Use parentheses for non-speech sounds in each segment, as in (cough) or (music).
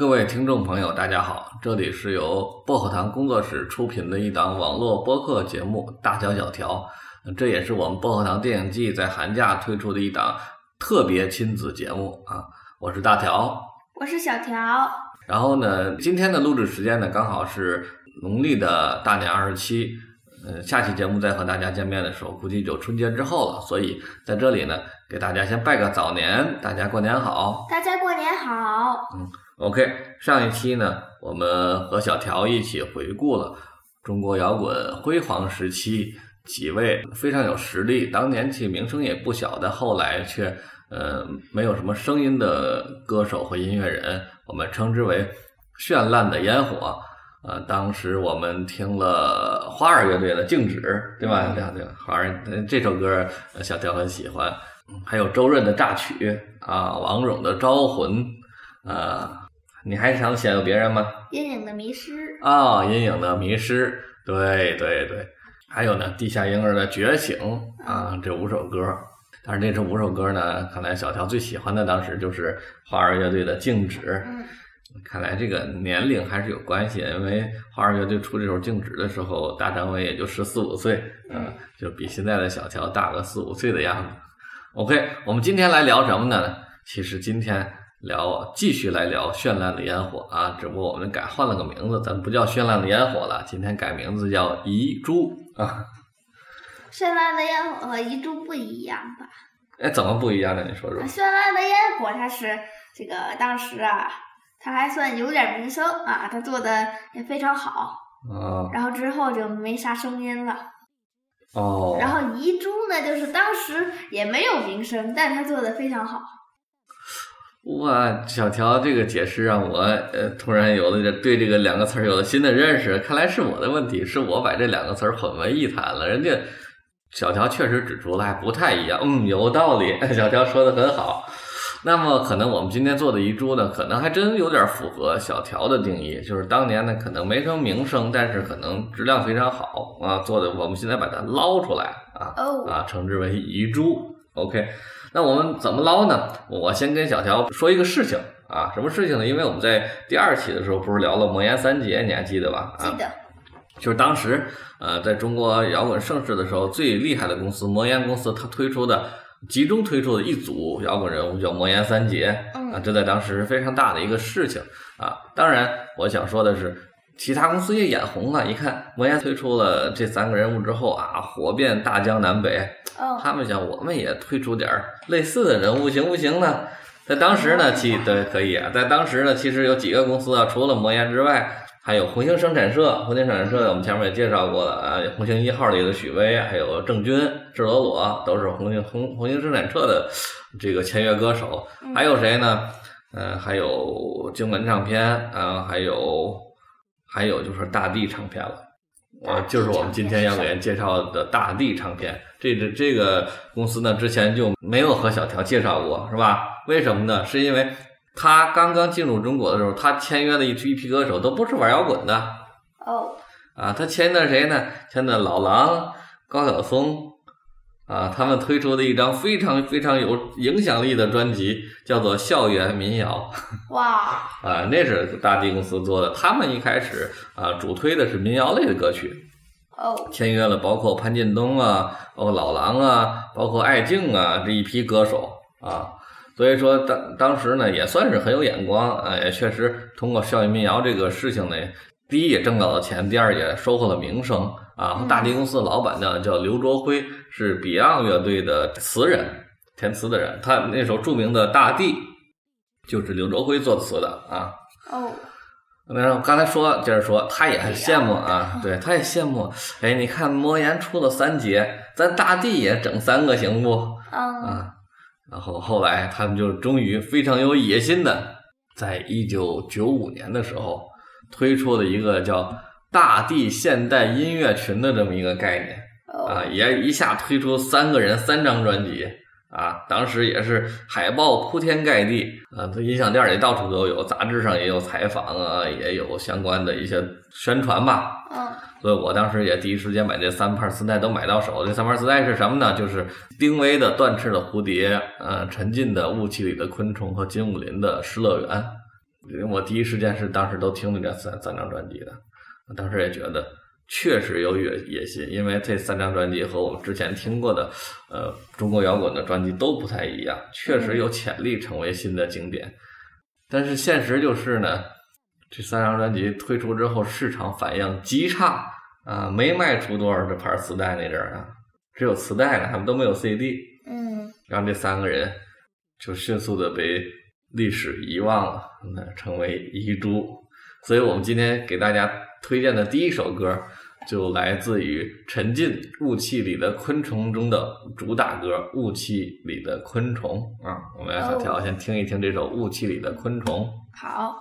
各位听众朋友，大家好，这里是由薄荷糖工作室出品的一档网络播客节目《大小小条》，这也是我们薄荷糖电影季在寒假推出的一档特别亲子节目啊。我是大条，我是小条。然后呢，今天的录制时间呢，刚好是农历的大年二十七。嗯，下期节目再和大家见面的时候，估计就春节之后了。所以在这里呢，给大家先拜个早年，大家过年好。大家过年好。嗯，OK，上一期呢，我们和小条一起回顾了中国摇滚辉煌时期几位非常有实力、当年其名声也不小的，后来却呃没有什么声音的歌手和音乐人，我们称之为绚烂的烟火。呃，当时我们听了花儿乐队的《静止》，对吧？对对，花儿这首歌小调很喜欢。还有周润的《榨取》啊，王蓉的《招魂》啊，你还想想有别人吗？阴影的迷失啊，阴影的迷失，对对对。还有呢，地下婴儿的觉醒啊，这五首歌。但是这五首歌呢，看来小乔最喜欢的当时就是花儿乐队的《静止》。嗯。看来这个年龄还是有关系，因为花儿乐队出这首《静止》的时候，大张伟也就十四五岁，嗯，就比现在的小乔大个四五岁的样子。OK，我们今天来聊什么呢？其实今天聊继续来聊绚烂的烟火啊，只不过我们改换了个名字，咱不叫绚烂的烟火了，今天改名字叫遗珠啊。(laughs) 绚烂的烟火和遗珠不一样吧？哎，怎么不一样呢？你说说。绚烂的烟火，它是这个当时啊。他还算有点名声啊，他做的也非常好。啊。然后之后就没啥声音了。哦。然后遗珠呢，就是当时也没有名声，但他做的非常好。哇，小乔这个解释让我呃突然有了对这个两个词儿有了新的认识。看来是我的问题，是我把这两个词儿混为一谈了。人家小乔确实指出了还不太一样。嗯，有道理。(laughs) 小乔说的很好。那么可能我们今天做的遗珠呢，可能还真有点符合小条的定义，就是当年呢可能没什么名声，但是可能质量非常好啊，做的我们现在把它捞出来啊啊，称之为遗珠。OK，那我们怎么捞呢？我先跟小条说一个事情啊，什么事情呢？因为我们在第二期的时候不是聊了魔岩三杰，你还记得吧？记得，就是当时呃在中国摇滚盛世的时候，最厉害的公司魔岩公司，它推出的。集中推出的一组摇滚人物叫魔岩三杰啊，这在当时是非常大的一个事情啊。当然，我想说的是，其他公司也眼红了。一看魔岩推出了这三个人物之后啊，火遍大江南北。他们想，我们也推出点类似的人物行不行呢？在当时呢，其对可以啊。在当时呢，其实有几个公司啊，除了魔岩之外。还有红星生产社，红星生产社我们前面也介绍过了啊。红星一号里的许巍，还有郑钧、智罗罗，都是红星红红星生产社的这个签约歌手。还有谁呢？嗯，还有金文唱片啊，还有还有就是大地唱片了。啊，就是我们今天要给人介绍的大地唱片。这这这个公司呢，之前就没有和小条介绍过，是吧？为什么呢？是因为。他刚刚进入中国的时候，他签约的一批一批歌手都不是玩摇滚的。哦。啊，他签的谁呢？签的老狼、高晓松，啊，他们推出的一张非常非常有影响力的专辑，叫做《校园民谣》。哇。(laughs) 啊，那是大地公司做的。他们一开始啊，主推的是民谣类的歌曲。哦。签约了包括潘劲东啊，包括老狼啊，包括艾敬啊这一批歌手啊。所以说当当时呢也算是很有眼光啊，也确实通过校园民谣这个事情呢，第一也挣到了钱，第二也收获了名声啊。大地公司的老板呢叫刘卓辉，是 Beyond 乐队的词人，填词的人。他那首著名的《大地》就是刘卓辉作词的啊。哦，那刚才说接着说，他也很羡慕啊，(laughs) 对，他也羡慕。哎，你看魔岩出了三杰，咱大地也整三个行不？啊。然后后来，他们就终于非常有野心的，在一九九五年的时候，推出了一个叫“大地现代音乐群”的这么一个概念，啊，也一下推出三个人三张专辑，啊，当时也是海报铺天盖地，啊，这音响店里到处都有，杂志上也有采访啊，也有相关的一些宣传吧。嗯。所以我当时也第一时间把这三盘磁带都买到手。这三盘磁带是什么呢？就是丁薇的《断翅的蝴蝶》，呃，沉浸的雾气里的昆虫和金武林的《失乐园》。我第一时间是当时都听了这三三张专辑的，当时也觉得确实有野野心，因为这三张专辑和我们之前听过的呃中国摇滚的专辑都不太一样，确实有潜力成为新的经典。但是现实就是呢，这三张专辑推出之后，市场反应极差啊，没卖出多少这盘磁带那阵儿啊，只有磁带呢，他们都没有 CD。嗯，让这三个人就迅速的被历史遗忘了，那成为遗珠。所以我们今天给大家推荐的第一首歌，就来自于《沉浸雾气里的昆虫》中的主打歌《雾气里的昆虫》啊。我们让小条先听一听这首《雾气里的昆虫》。好。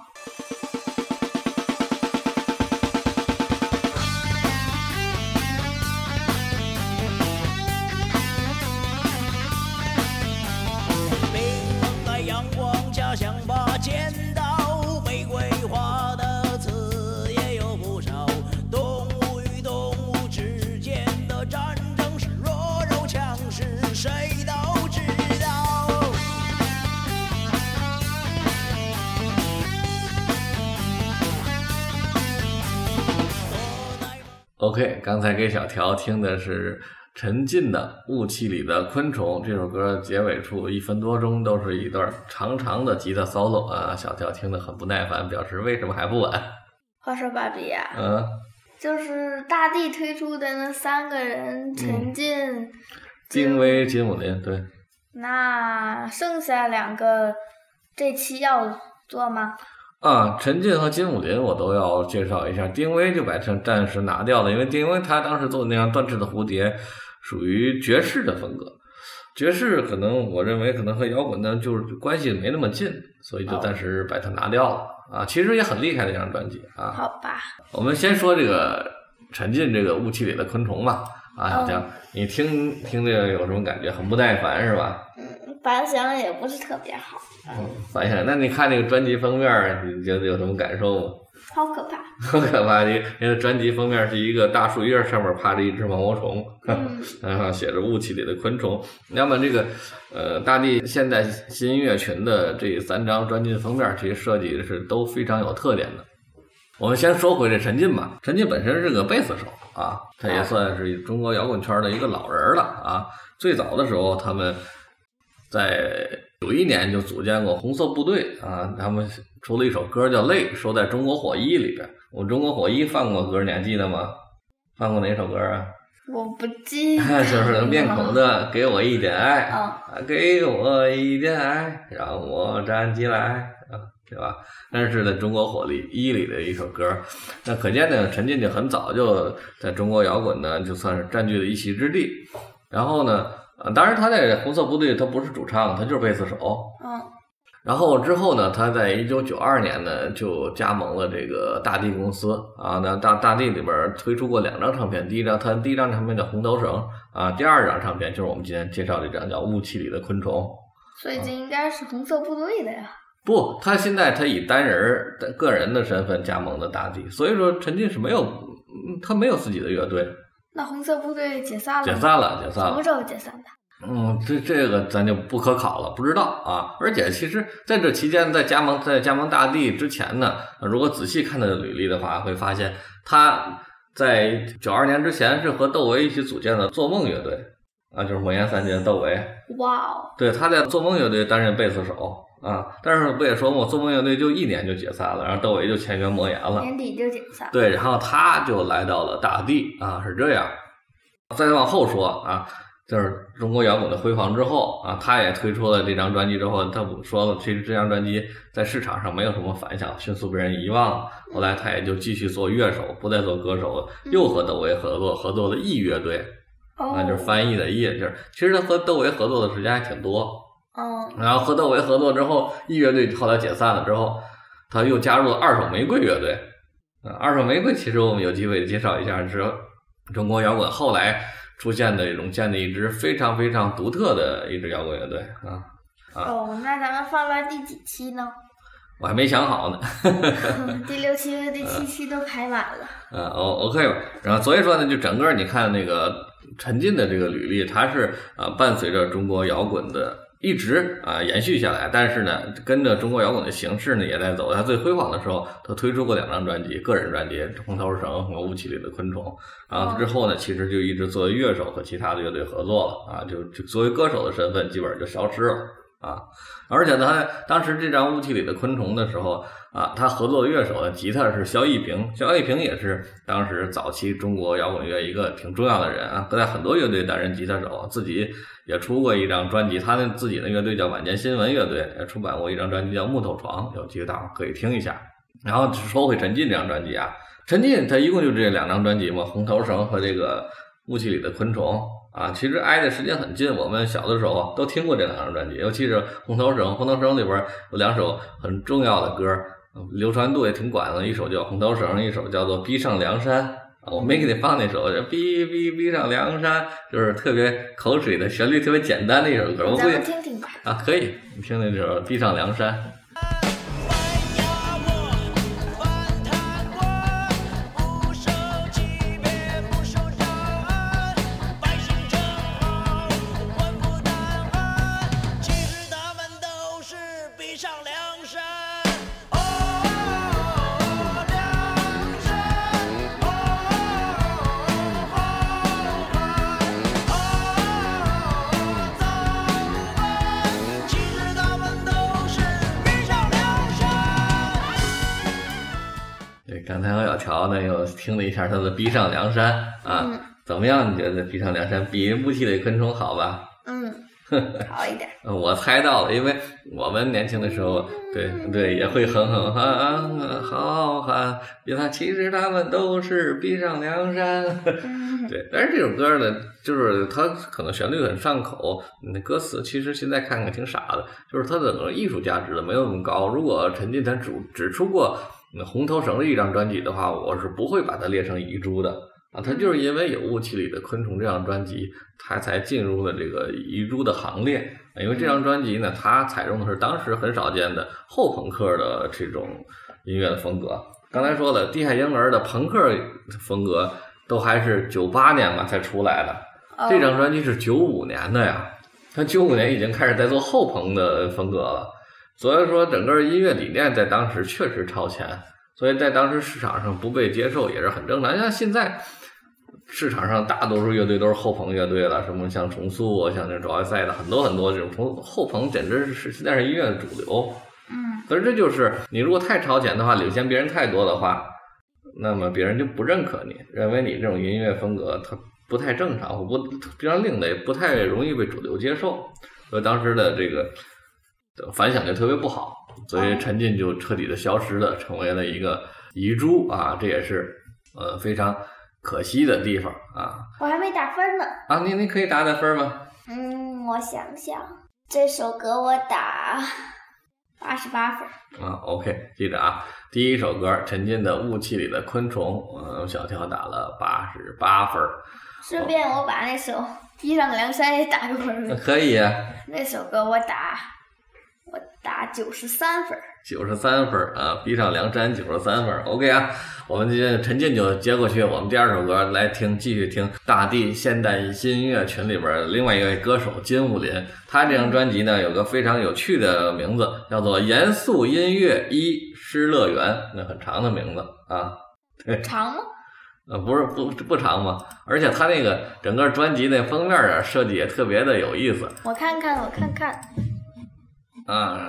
OK，刚才给小条听的是陈进的《雾气里的昆虫》这首歌，结尾处一分多钟都是一段长长的吉他 solo 啊，小条听得很不耐烦，表示为什么还不完？话说芭比呀，嗯，就是大地推出的那三个人，陈进、丁薇、金武林，对。那剩下两个这期要做吗？啊，陈进和金武林我都要介绍一下，丁薇就把成暂时拿掉了，因为丁薇他当时做的那张《断翅的蝴蝶》属于爵士的风格，爵士可能我认为可能和摇滚呢就是关系没那么近，所以就暂时把它拿掉了。啊，其实也很厉害的一张专辑啊。好吧。我们先说这个陈进这个雾气里的昆虫吧。啊，小江，你听听这个有什么感觉？很不耐烦是吧？嗯，反响也不是特别好。嗯，反响。那你看那个专辑封面，你觉得有什么感受吗？(laughs) 好可怕！好可怕你，那个专辑封面是一个大树叶，上面趴着一只毛毛虫，(laughs) 然后写着雾气里的昆虫。那么这个呃，大地现代新音乐群的这三张专辑封面，其实设计的是都非常有特点的。我们先说回这陈进吧，陈进本身是个贝斯手啊，他也算是中国摇滚圈的一个老人了啊。最早的时候，他们在九一年就组建过红色部队啊，他们出了一首歌叫《泪》，说在《中国火一》里边。我《中国火一》放过歌，你还记得吗？放过哪首歌啊？我不记得。(laughs) 就是面孔的，给我一点爱啊，给我一点爱，让我站起来啊，对吧？但是在中国火力一里的一首歌，那可见呢，陈进就很早就在中国摇滚呢，就算是占据了一席之地。然后呢？啊，当然他在红色部队，他不是主唱，他就是贝斯手。嗯。然后之后呢，他在一九九二年呢就加盟了这个大地公司啊。那大大地里边推出过两张唱片，第一张他第一张唱片叫《红头绳》啊，第二张唱片就是我们今天介绍这张叫《雾气里的昆虫》。所以这应该是红色部队的呀？不，他现在他以单人的个人的身份加盟的大地，所以说陈进是没有，他没有自己的乐队。那红色部队解散了？解散了，解散了。什么时候解散的？嗯，这这个咱就不可考了，不知道啊。而且其实在这期间，在加盟在加盟大地之前呢，如果仔细看他的履历的话，会发现他在九二年之前是和窦唯一起组建的做梦乐队啊，就是魔岩三杰窦唯。哇哦！对，他在做梦乐队担任贝斯手啊，但是不也说嘛，做梦乐队就一年就解散了，然后窦唯就签约魔岩了，年底就解散。对，然后他就来到了大地啊，是这样。再往后说啊。就是中国摇滚的辉煌之后啊，他也推出了这张专辑之后，他说了，其实这张专辑在市场上没有什么反响，迅速被人遗忘了。后来他也就继续做乐手，不再做歌手了，又和窦唯合作，合作了艺乐队，啊，就是翻译的译，就是其实他和窦唯合作的时间还挺多。哦。然后和窦唯合作之后，艺乐队后来解散了之后，他又加入了二手玫瑰乐队。啊，二手玫瑰其实我们有机会介绍一下，是中国摇滚后来。出现的涌现的一支非常非常独特的一支摇滚乐队啊啊！哦，那咱们放到第几期呢？我还没想好呢。(laughs) 第六期和 (laughs) 第七期都排满了。嗯，O OK 吧。然后所以说呢，就整个你看那个陈进的这个履历，他是啊伴随着中国摇滚的一直啊延续下来，但是呢，跟着中国摇滚的形式呢也在走。他最辉煌的时候，他推出过两张专辑，个人专辑《红头绳》和《雾气里的昆虫》。然后之后呢，其实就一直作为乐手和其他的乐队合作了啊，就就作为歌手的身份基本上就消失了啊。而且他当时这张《雾气里的昆虫》的时候啊，他合作的乐手呢，吉他是肖一平，肖一平也是当时早期中国摇滚乐一个挺重要的人啊，在很多乐队担任吉他手，自己。也出过一张专辑，他那自己的乐队叫晚间新闻乐队，也出版过一张专辑叫木头床，有机会大伙可以听一下。然后说回陈进这张专辑啊，陈进他一共就这两张专辑嘛，《红头绳》和这个《雾气里的昆虫》啊，其实挨的时间很近。我们小的时候都听过这两张专辑，尤其是《红头绳》，《红头绳》里边有两首很重要的歌，流传度也挺广的，一首叫《红头绳》，一首叫做《逼上梁山》。我没给你放那首《逼逼逼上梁山》，就是特别口水的旋律，特别简单的一首歌。我咱们听听吧。啊，可以，你听那首《逼上梁山》。听了一下他的《逼上梁山》啊，怎么样？你觉得《逼上梁山》比《雾气里昆虫》好吧？嗯，(laughs) 好一点。我猜到了，因为我们年轻的时候，对对也会哼哼哈，好汉，别看其实他们都是逼上梁山。(laughs) 对，但是这首歌呢，就是它可能旋律很上口，那歌词其实现在看看挺傻的，就是它的艺术价值的没有那么高。如果陈进他只只出过。那红头绳的一张专辑的话，我是不会把它列成遗珠的啊。它就是因为有雾气里的昆虫这张专辑，它才进入了这个遗珠的行列。因为这张专辑呢，它采用的是当时很少见的后朋克的这种音乐的风格。刚才说了，地下婴儿的朋克风格都还是九八年吧才出来的，这张专辑是九五年的呀。它九五年已经开始在做后朋的风格了。所以说，整个音乐理念在当时确实超前，所以在当时市场上不被接受也是很正常。像现在市场上大多数乐队都是后朋乐队了，什么像重塑啊，像这种奥赛的很多很多这种从后朋，简直是现在是音乐的主流。嗯，所以这就是你如果太超前的话，领先别人太多的话，那么别人就不认可你，认为你这种音乐风格它不太正常，或不非常另类，不太容易被主流接受。所以当时的这个。反响就特别不好，所以陈进就彻底的消失了，成为了一个遗珠啊！这也是呃非常可惜的地方啊。我还没打分呢。啊，你你可以打打分吗？嗯，我想想，这首歌我打八十八分。啊，OK，记着啊，第一首歌陈进的《雾气里的昆虫》，嗯，小跳打了八十八分。顺便我把那首《逼上梁山》也打个分。可以。那首歌我打。我打九十三分，九十三分啊！逼上梁山九十三分，OK 啊！我们今天陈进就接过去，我们第二首歌来听，继续听大地现代新音乐群里边另外一位歌手金武林，他这张专辑呢有个非常有趣的名字，叫做《严肃音乐一失乐园》，那很长的名字啊。长吗？(laughs) 呃，不是不不长吗？而且他那个整个专辑那封面啊设计也特别的有意思。我看看，我看看。啊，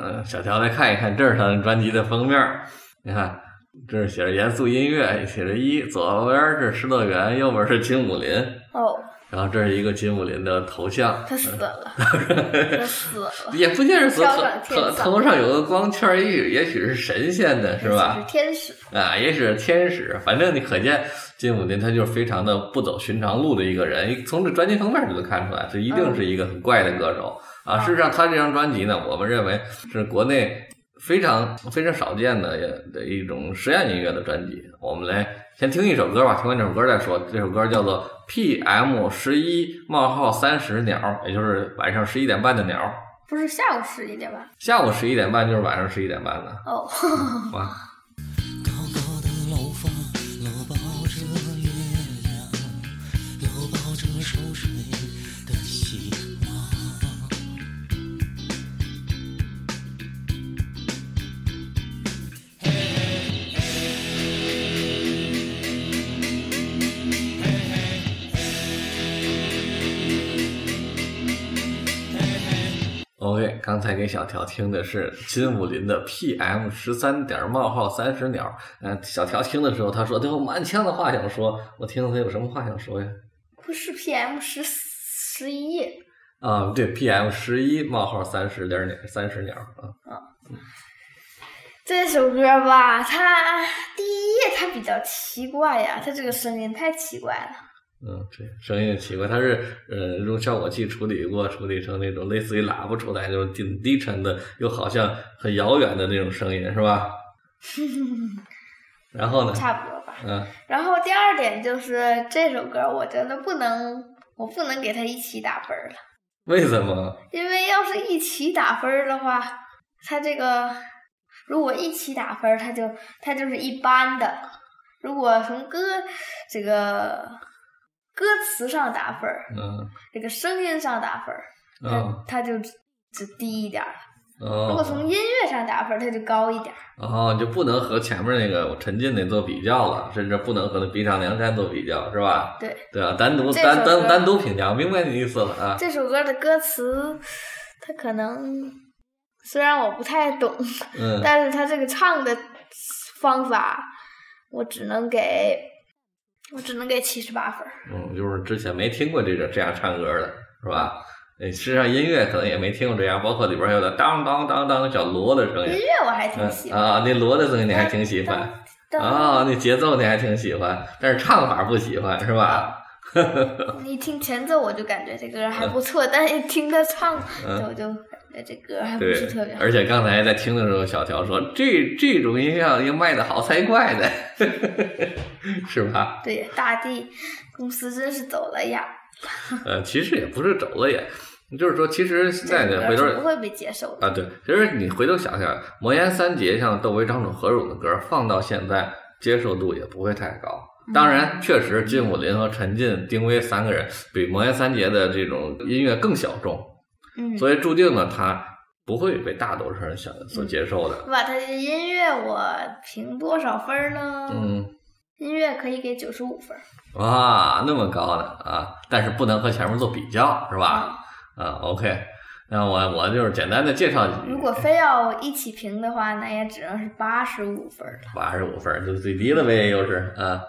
嗯，小乔来看一看，这是他的专辑的封面你看，这是写着严肃音乐，写着一，左边是失乐园，右边是金武林。哦。然后这是一个金武林的头像。他死了。(laughs) 他死了。也不见是死，头头上有个光圈，也许也许是神仙的，是吧？是天使。啊，也许是天使，反正你可见金武林他就是非常的不走寻常路的一个人，从这专辑封面就能看出来，这一定是一个很怪的歌手。啊，事实上，他这张专辑呢，我们认为是国内非常非常少见的的一种实验音乐的专辑。我们来先听一首歌吧，听完这首歌再说。这首歌叫做 PM 十一冒号三十鸟，也就是晚上十一点半的鸟。不是下午十一点半。下午十一点半就是晚上十一点半的。哦。哇。刚才给小条听的是金武林的 PM 十三点冒号三十秒。嗯，小条听的时候，他说他有满腔的话想说，我听听他有什么话想说呀？不是 PM 十十一啊，对，PM 十一冒号三十点鸟三十鸟啊。啊，这首歌吧，它第一，它比较奇怪呀，它这个声音太奇怪了。嗯，对，声音奇怪，它是呃用效果器处理过，处理成那种类似于喇叭出来那种挺低沉的，又好像很遥远的那种声音，是吧？(laughs) 然后呢？差不多吧。嗯。然后第二点就是这首歌，我觉得不能，我不能给它一起打分了。为什么？因为要是一起打分的话，它这个如果一起打分，它就它就是一般的。如果从歌这个歌词上打分儿，嗯，这个声音上打分儿，嗯，它就只低一点儿。哦。如果从音乐上打分，它就高一点儿。哦，就不能和前面那个陈进那做比较了，甚至不能和那逼上梁山做比较，是吧？对。对啊，单独单单单独评价，明白你意思了啊。这首歌的歌词，它可能虽然我不太懂，嗯，(laughs) 但是它这个唱的方法，我只能给，我只能给七十八分。嗯，就是之前没听过这个这样唱歌的，是吧？实际上音乐可能也没听过这样，包括里边有的当当当当小锣的声音。音乐我还挺喜欢啊，那锣的声音你还挺喜欢啊，那节奏你还挺喜欢，但是唱法不喜欢是吧？(laughs) 一听前奏我就感觉这歌还不错，但一听他唱，我就感觉这歌还不是特别好。而且刚才在听的时候，小乔说这这种音效要卖的好才怪的，(laughs) 是吧？对，大地公司真是走了眼。呃，其实也不是走了眼。就是说，其实现在呢，回头不会被接受啊。对，其实你回头想想，魔岩三杰像窦唯、张楚、何勇的歌，放到现在接受度也不会太高。当然，确实金武林和陈进、丁薇三个人比魔岩三杰的这种音乐更小众，嗯，所以注定呢，他不会被大多数人想所接受的。把他的音乐我评多少分呢？嗯，音乐可以给九十五分。哇，那么高呢啊！但是不能和前面做比较，是吧？啊，OK，那我我就是简单的介绍。如果非要一起评的话，那也只能是八十五分了。八十五分就最低了呗，又是啊。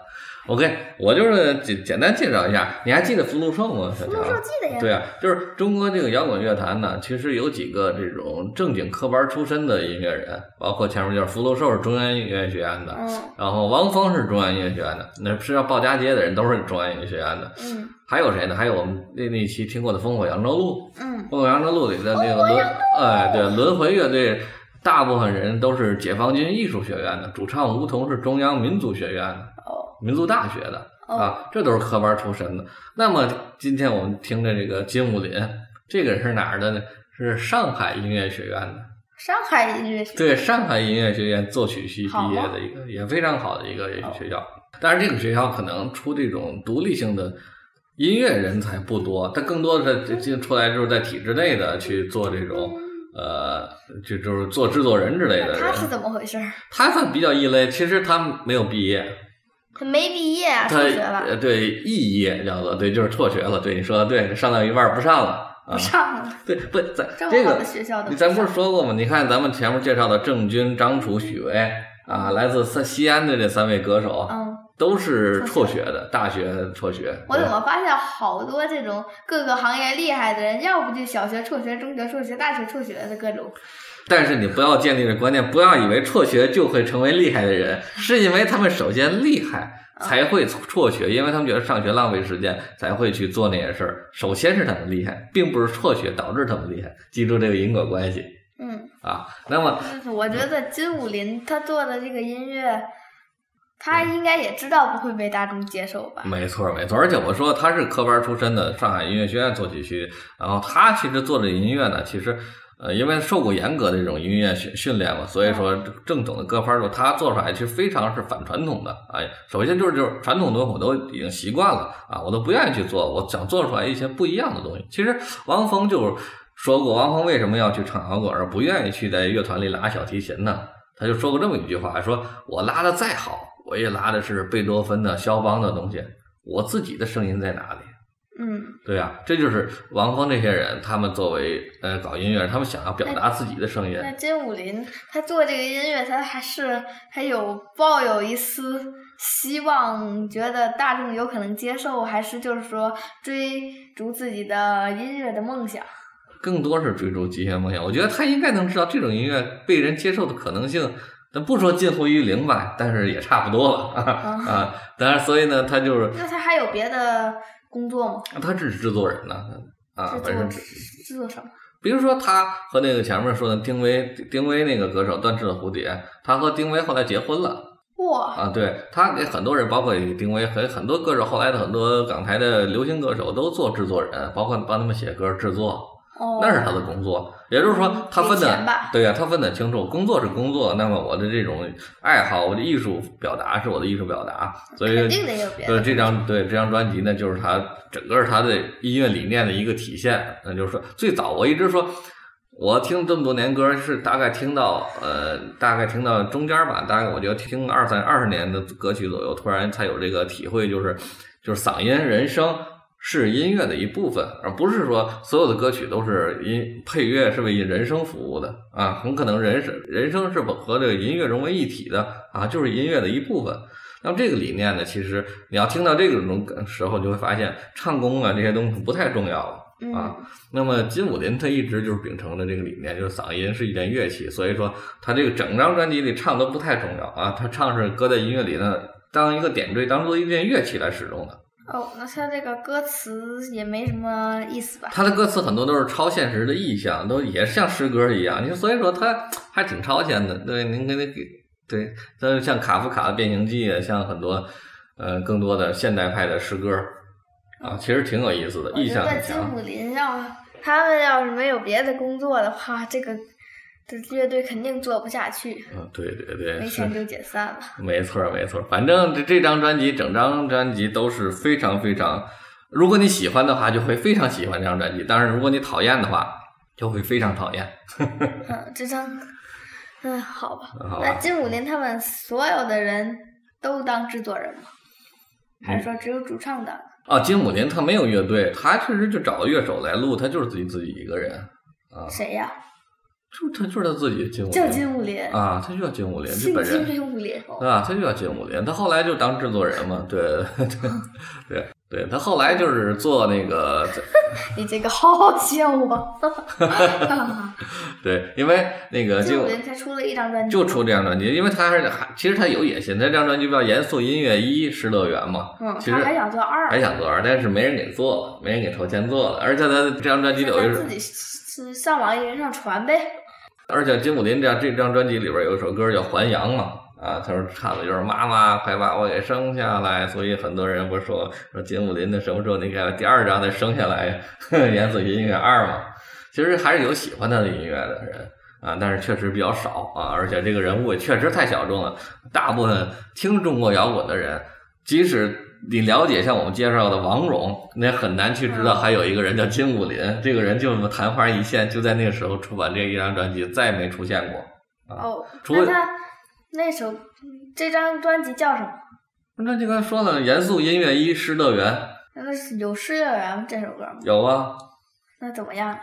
OK，我就是简简单介绍一下。你还记得福禄寿吗？福禄寿记得呀。对啊，就是中国这个摇滚乐坛呢，其实有几个这种正经科班出身的音乐人，包括前面就是福禄寿是中央音乐学院的，嗯，然后汪峰是中央音乐学院的，那是要报家街的人都是中央音乐学院的，嗯。还有谁呢？还有我们那那期听过的《烽火扬州路》，嗯，《烽火扬州路》里的那个轮，哎，对，轮回乐队，大部分人都是解放军艺术学院的，主唱吴彤是中央民族学院的，哦，民族大学的，啊，这都是科班出身的。那么今天我们听的这个金武林，这个人是哪儿的呢？是上海音乐学院的，上海音乐学对，上海音乐学院作曲系毕业的一个也非常好的一个学校。但是这个学校可能出这种独立性的。音乐人才不多，他更多的是进出来就是在体制内的去做这种，呃，就就是做制作人之类的。他是怎么回事？他算比较异类，其实他没有毕业，他没毕业啊，辍学了。对，肄业叫做对，就是辍学了。对，你说的对，上到一半不上了，不上了。对，不咱这个咱不是说过吗？你看咱们前面介绍的郑钧、张楚、许巍啊，来自三西安的这三位歌手，嗯。都是辍学的，大学辍学。我怎么发现好多这种各个行业厉害的人，要不就小学辍学，中学辍学，大学辍学的各种。但是你不要建立这观念，不要以为辍学就会成为厉害的人，是因为他们首先厉害才会辍学，因为他们觉得上学浪费时间，才会去做那些事儿。首先是他们厉害，并不是辍学导致他们厉害。记住这个因果关系。嗯。啊，那么我觉得金武林他做的这个音乐。他应该也知道不会被大众接受吧？没错，没错。而且我说他是科班出身的，上海音乐学院作曲系。然后他其实做的音乐呢，其实呃，因为受过严格的这种音乐训训练嘛，所以说正统的歌班儿，他做出来其实非常是反传统的。哎，首先就是就是传统的我都已经习惯了啊，我都不愿意去做，我想做出来一些不一样的东西。其实王峰就说过，王峰为什么要去唱摇滚，而不愿意去在乐团里拉小提琴呢？他就说过这么一句话，说我拉的再好。我也拉的是贝多芬的、肖邦的东西，我自己的声音在哪里？嗯，对呀、这就是王峰这些人，他们作为呃搞音乐，他们想要表达自己的声音。那金武林他做这个音乐，他还是还有抱有一丝希望，觉得大众有可能接受，还是就是说追逐自己的音乐的梦想？更多是追逐极限梦想。我觉得他应该能知道这种音乐被人接受的可能性，咱不说近乎于零吧，但是也差不多了 (laughs) 啊！当然，所以呢，他就是那他还有别的工作吗？他只是制作人呢啊，制本身作制作什么？比如说他和那个前面说的丁薇，丁薇那个歌手断翅的蝴蝶，他和丁薇后来结婚了。哇，啊，对他给很多人，包括丁薇和很多歌手，后来的很多港台的流行歌手都做制作人，包括帮他们写歌、制作，哦，那是他的工作。也就是说，他分的对呀、他分得清楚，工作是工作，那么我的这种爱好，我的艺术表达是我的艺术表达，所以肯定得有别的。对这张对这张专辑呢，就是他整个他的音乐理念的一个体现。那就是说，最早我一直说，我听这么多年歌，是大概听到呃，大概听到中间吧，大概我觉得听二三二十年的歌曲左右，突然才有这个体会，就是就是嗓音人声。是音乐的一部分，而不是说所有的歌曲都是音配乐是为人声服务的啊，很可能人声人声是和这个音乐融为一体的啊，就是音乐的一部分。那么这个理念呢，其实你要听到这种时候，就会发现唱功啊这些东西不太重要了啊。嗯，那么金武林他一直就是秉承的这个理念，就是嗓音是一件乐器，所以说他这个整张专辑里唱都不太重要啊，他唱是搁在音乐里呢，当一个点缀，当做一件乐器来使用的。哦，那他这个歌词也没什么意思吧？他的歌词很多都是超现实的意象，都也像诗歌一样，你所以说他还挺超前的。对，您给那给对，但是像卡夫卡的《变形记》啊，像很多呃更多的现代派的诗歌啊，其实挺有意思的，意象很强。武林要他们要是没有别的工作的话，这个这乐队肯定做不下去，嗯，对对对，没钱就解散了。没错儿没错儿，反正这这张专辑，整张专辑都是非常非常，如果你喜欢的话，就会非常喜欢这张专辑；但是如果你讨厌的话，就会非常讨厌。嗯，(laughs) 这张，嗯，好吧。好吧，那金武林他们所有的人都当制作人吗？还是说只有主唱当？啊，金武林他没有乐队，他确实就找个乐手来录，他就是自己自己一个人啊，谁呀？就他就是他自己金武叫金武林，啊，他就叫金武林，这姓本人金武林。哦啊，他就叫金武林，他后来就当制作人嘛，对对对对，他后来就是做那个 (laughs) 你这个好好笑啊！(laughs) (laughs) 对，因为那个金金武林才出了一张专辑，就出这张专辑，因为他还是还其实他有野心，他这张专辑叫《严肃音乐一失乐园》嘛，嗯，其实他还想做二，还想做二，但是没人给做了，没人给投钱做了，而且他这张专辑里有一首那他自己是上网一人上传呗。而且金武林这这张专辑里边有一首歌叫《还阳》嘛，啊，他说唱的就是妈妈快把我给生下来，所以很多人不是说说金武林的什么时候你给第二张再生下来，(laughs) 严肃音乐二嘛，其实还是有喜欢他的音乐的人啊，但是确实比较少啊，而且这个人物也确实太小众了，大部分听中国摇滚的人，即使你了解像我们介绍的王蓉，那很难去知道还有一个人叫金武林，这个人就昙花一现，就在那个时候出版这一张专辑，再也没出现过。哦，除了那他那首这张专辑叫什么？那就刚才说了，严肃音乐一失乐园那是有《失乐园》这首歌吗？有啊，那怎么样？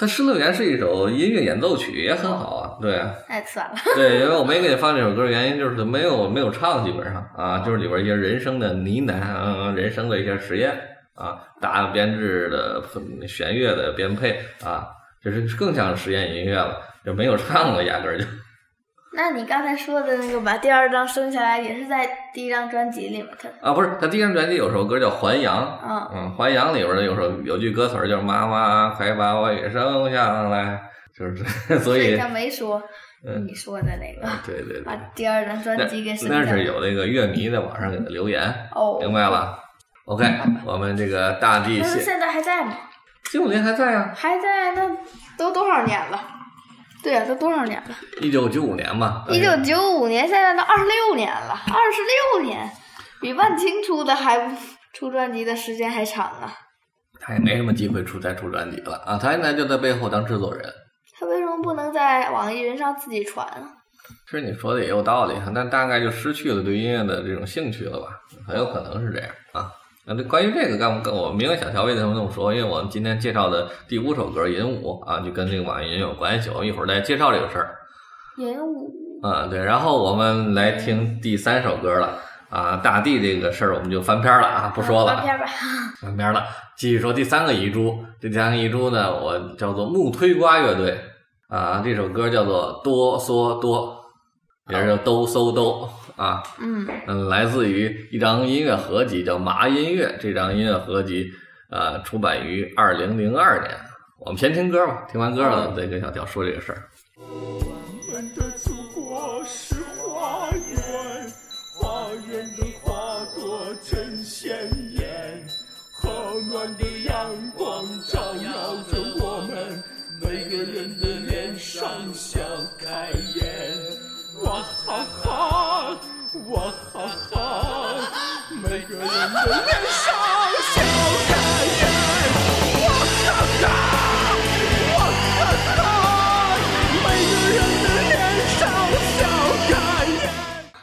它失乐园是一首音乐演奏曲，也很好啊。对太惨了，对，因为我没给你放这首歌原因就是它没有没有唱，基本上啊，就是里边一些人声的呢喃，嗯人声的一些实验啊，大编制的弦乐的编配啊，就是更像实验音乐了，就没有唱了，压根儿就。那你刚才说的那个把第二张生下来，也是在第一张专辑里面的。啊，不是，他第一张专辑有首歌叫《还阳》，嗯，嗯，《还阳》里边儿有首有句歌词儿叫“妈妈快把我也生下来”，就是这 (laughs) 所以他没说嗯你说的那个，对对对把，第二张专辑给生下来。那是有那个乐迷在网上给他留言，哦，明白了？OK，(laughs) 我们这个大地现在还在吗？金武林还在啊，还在，那都多少年了？对呀、都多少年了？一九九五年吧，一九九五年，现在都二十六年了，二十六年，比万青出的还出专辑的时间还长啊！他也没什么机会出再出专辑了啊，他现在就在背后当制作人。他为什么不能在网易云上自己传啊？其实你说的也有道理，但大概就失去了对音乐的这种兴趣了吧，很有可能是这样啊。啊，对，关于这个，刚跟我明白小乔为什么这么说，因为我们今天介绍的第五首歌《银舞》啊，就跟这个网易云有关系。我们一会儿再介绍这个事儿。银舞。嗯，对，然后我们来听第三首歌了。啊，大地这个事儿我们就翻篇了啊，不说了。翻篇吧。翻篇了，继续说第三个遗珠。这第三个遗珠呢，我叫做木推瓜乐队啊，这首歌叫做哆嗦哆，也是叫哆嗦哆啊。嗯嗯，来自于一张音乐合集，叫麻音乐。这张音乐合集呃，出版于二零零二年。我们先听歌吧，听完歌了再跟小调说这个事儿。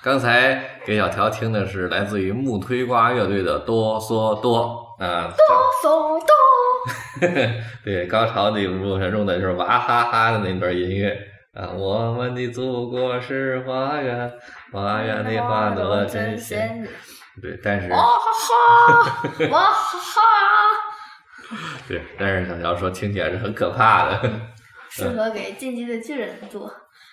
刚才给小条听的是来自于木推瓜乐队的哆嗦哆。啊，哆嗦哆，对，高潮的一部分用的就是娃哈哈的那段音乐啊。我们的祖国是花园，花园的花朵真鲜艳。对，但是哇哈哈，哇哈哈。(laughs) 对，但是小乔说听起来是很可怕的，(laughs) 适合给进击的巨人做。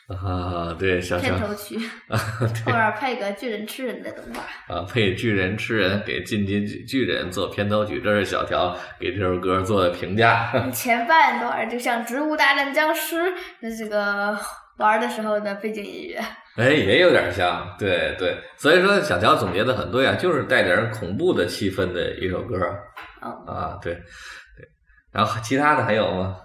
啊，对，小乔片头曲，(laughs) 后边配个巨人吃人的动画啊，配巨人吃人给进击巨人做片头曲，这是小乔给这首歌做的评价。前半段就像《植物大战僵尸》的这个玩的时候的背景音乐，哎，也有点像，对对，所以说小乔总结的很对啊，就是带点恐怖的气氛的一首歌。啊，对对，然后其他的还有吗？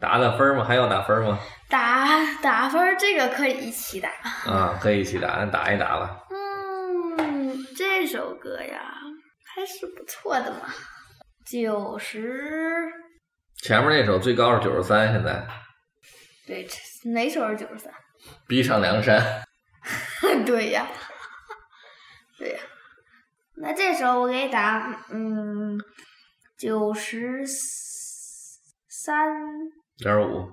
打打分吗？还要打分吗？打打分，这个可以一起打。啊，可以一起打，那打一打吧。嗯，这首歌呀，还是不错的嘛。九十。前面那首最高是九十三，现在。对，哪首是九十三？逼上梁山。(laughs) (laughs) 对呀，对呀。那这首我给打，嗯，九十三。点五，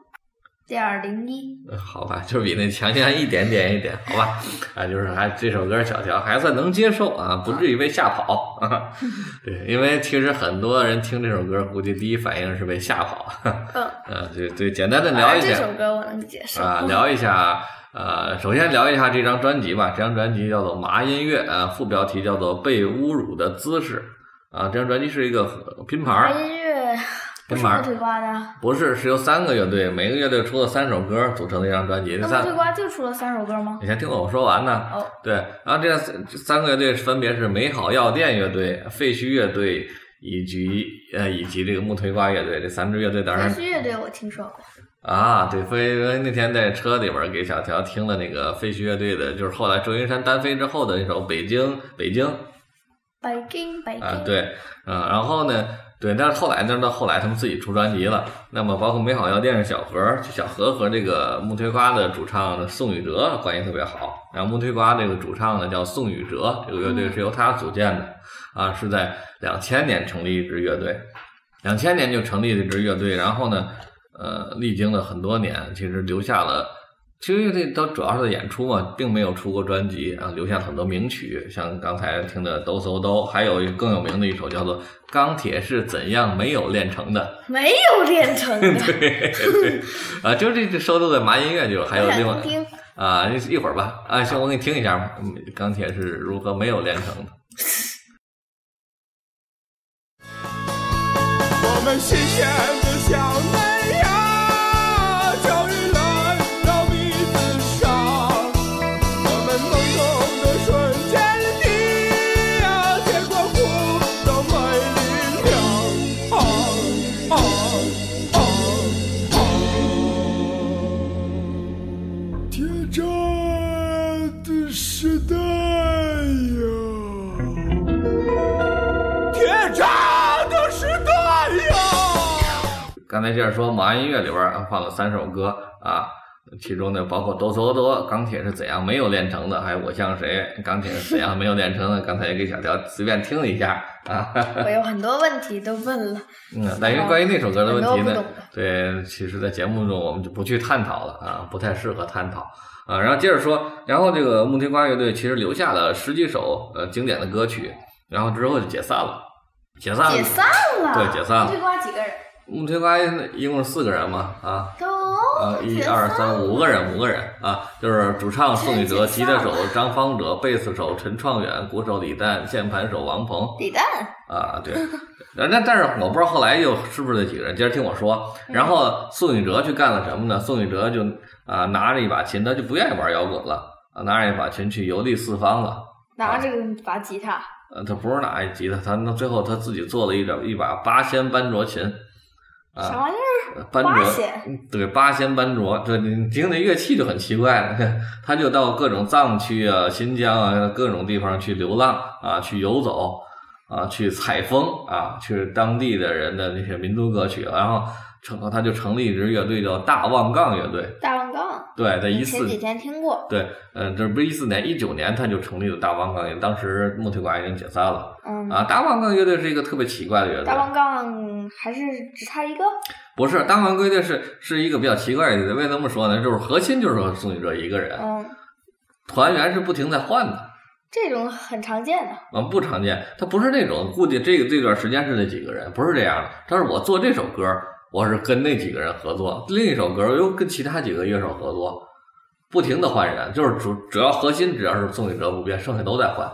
点零一，好吧，就比那强强一点点一点，好吧，啊，就是还这首歌小乔还算能接受啊，不至于被吓跑啊。(laughs) 对，因为其实很多人听这首歌，估计第一反应是被吓跑。(laughs) 嗯，啊，对对，简单的聊一下这首歌我能接受啊，聊一下，呃，首先聊一下这张专辑吧，这张专辑叫做《麻音乐》，啊，副标题叫做《被侮辱的姿势》，啊，这张专辑是一个拼盘。麻音乐。不是木推瓜的，不是，是由三个乐队，每个乐队出了三首歌组成的一张专辑。那木推瓜就出了三首歌吗？你先听我说完呢。哦，对，然后这三个乐队分别是美好药店乐队、废墟乐队以及呃以及这个木推瓜乐队。这三支乐队当然。废墟乐队我听说过。啊，对，飞那天在车里边给小乔听了那个废墟乐队的，就是后来周云山单飞之后的那首《北京北京》。北京北京。啊，对，嗯，然后呢？对，但是后来呢？到后来他们自己出专辑了。那么，包括美好药店的小何，小何和这个木推瓜的主唱宋宇哲关系特别好。然后木推瓜这个主唱呢叫宋宇哲，这个乐队是由他组建的。啊，是在两千年成立一支乐队，两千年就成立了一支乐队。然后呢，呃，历经了很多年，其实留下了。其实乐队都主要是在演出嘛，并没有出过专辑啊，留下很多名曲，像刚才听的《哆嗦哆》，还有一更有名的一首叫做《钢铁是怎样没有炼成的》，(laughs) 没有炼成的，(laughs) 对对啊，就这这收录在麻音乐就还有另外啊，一会儿吧啊，行，我给你听一下，钢铁是如何没有炼成的。我们新鲜的小刚才接着说，马音乐里边放了三首歌啊，其中呢，包括哆嗦哆钢铁是怎样没有炼成的，还有我像谁钢铁是怎样没有炼成的。刚才也给小条随便听了一下啊。(laughs) 我有很多问题都问了。嗯，但是关于那首歌的问题呢对，其实在节目中我们就不去探讨了啊，不太适合探讨啊。然后接着说，然后这个木推瓜乐队其实留下了十几首呃经典的歌曲，然后之后就解散了，解散了，解散了。对解散了木推瓜几个人？木推瓜一共是四个人嘛啊。都呃，一二三五个人，五个人啊，就是主唱宋宇哲，吉他手张方哲，贝斯手陈创远，鼓手李诞，键盘手王鹏李诞。啊，对。(laughs) 那但但是我不知道后来又是不是那几个人，接着听我说。然后宋宇哲去干了什么呢？宋宇哲就啊拿着一把琴，他就不愿意玩摇滚了啊，拿着一把琴去游历四方了。拿着把吉他，呃，他不是拿一吉他，他那最后他自己做了一把一把八仙班卓琴。啊，啥玩意儿？班卓对八仙班卓，这你听那乐器就很奇怪了，(laughs) 他就到各种藏区啊、新疆啊各种地方去流浪啊，去游走啊，去采风啊，去当地的人的那些民族歌曲，然后成他就成立一支乐队叫大旺杠乐队，大。对，在一四前几天听过。对，嗯，这不是一四年，一九年他就成立了大王杠乐队，当时木腿管已经解散了嗯。啊。大王杠乐队是一个特别奇怪的乐队，大王杠还是只差一个？不是，大王乐队是是一个比较奇怪的乐队，为什么说呢？就是核心就是宋宇哲一个人，嗯，团员是不停在换的，这种很常见的。嗯，不常见。他不是那种固定这个这段时间是那几个人，不是这样的。但是我做这首歌，我是跟那几个人合作，另一首歌又跟其他几个乐手合作，不停的换人，就是主主要核心只要是宋宇哲不变，剩下都在换。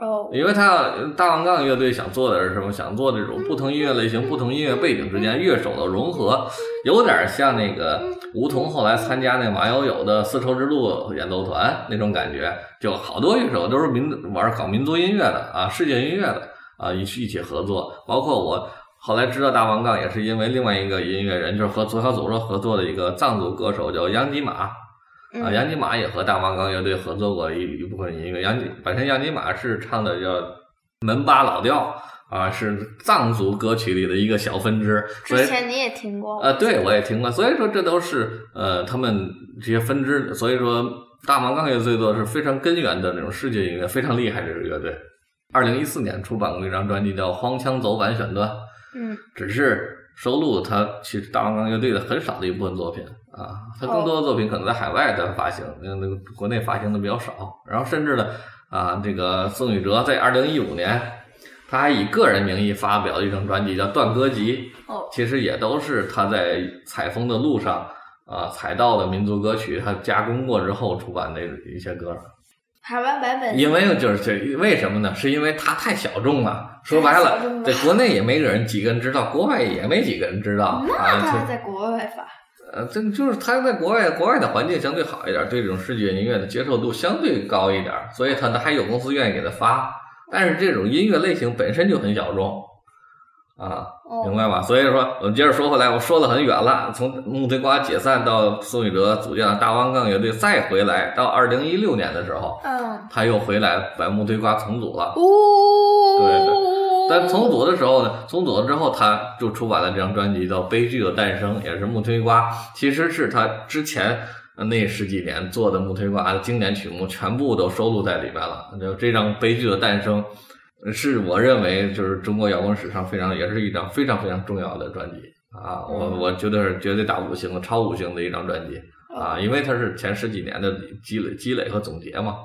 哦，因为他大王杠乐队想做的是什么？想做这种不同音乐类型、不同音乐背景之间乐手的融合，有点像那个吴彤后来参加那马友友的丝绸之路演奏团那种感觉，就好多乐手都是民玩搞民族音乐的啊，世界音乐的啊，一起一起合作。包括我后来知道大王杠也是因为另外一个音乐人，就是和左小祖咒合作的一个藏族歌手叫杨吉玛。啊，嗯杨吉玛也和大王刚乐队合作过一一部分音乐。杨吉本身杨吉玛是唱的叫门巴老调啊，是藏族歌曲里的一个小分支。之前你也听过。呃，对我也听过，所以说这都是呃他们这些分支。所以说大王刚乐队做的是非常根源的那种世界音乐，非常厉害这支乐队。二零一四年出版过一张专辑叫《荒腔走板选段》，嗯，只是收录他其实大王刚乐队的很少的一部分作品啊，他更多的作品可能在海外的发行，那那个国内发行的比较少。然后甚至呢，啊，这个宋宇哲在二零一五年，他还以个人名义发表了一张专辑叫《断歌集》，哦，其实也都是他在采风的路上啊采到的民族歌曲，他加工过之后出版的一些歌。海湾版本。因为就是这为什么呢？是因为它太小众了。说白了在国内也没人几个人知道，国外也没几个人知道那啊。他这在国外发。呃，这就是他在国外，国外的环境相对好一点，对这种视觉音乐的接受度相对高一点，所以他还有公司愿意给他发。但是这种音乐类型本身就很小众，啊，哦，明白吧？所以说，我们接着说回来，我说的很远了，从木推瓜解散到宋宇哲组建了大王杠乐队，再回来到二零一六年的时候，嗯。他又回来把木推瓜重组了。哦。对但重组的时候呢，重组了之后，他就出版了这张专辑叫《悲剧的诞生》，也是木推瓜，其实是他之前那十几年做的木推瓜的经典曲目，全部都收录在里边了。就这张《悲剧的诞生》，是我认为就是中国摇滚史上非常，也是一张非常非常重要的专辑啊！我我觉得是绝对打五星的、超五星的一张专辑啊，因为它是前十几年的积累、积累和总结嘛。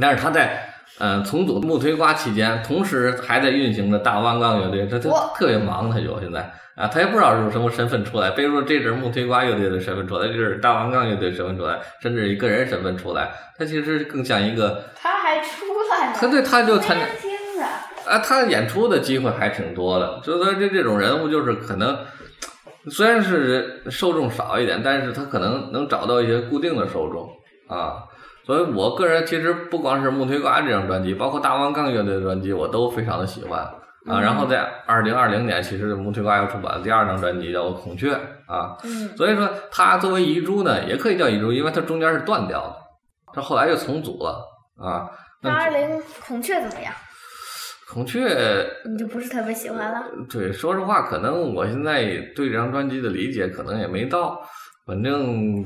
但是他在呃重组木推瓜期间，同时还在运行着大弯杠乐队，他他特别忙，他就现在啊，他也不知道是什么身份出来，比如说这阵木推瓜乐队的身份出来，这是大弯杠乐队身份出来，甚至以个人身份出来，他其实更像一个，他还出来了。他对他就参加。啊，他演出的机会还挺多的，所以说这这种人物就是可能。虽然是受众少一点，但是他可能能找到一些固定的受众啊，所以我个人其实不光是木推瓜这张专辑，包括大王杠乐队的专辑，我都非常的喜欢啊。然后在二零二零年，其实木推瓜又出版了第二张专辑，叫《孔雀》啊。嗯。所以说，他作为遗珠呢，也可以叫遗珠，因为它中间是断掉的，他后来又重组了啊。那二零孔雀怎么样？孔雀，你就不是特别喜欢了？对，说实话，可能我现在对这张专辑的理解可能也没到，反正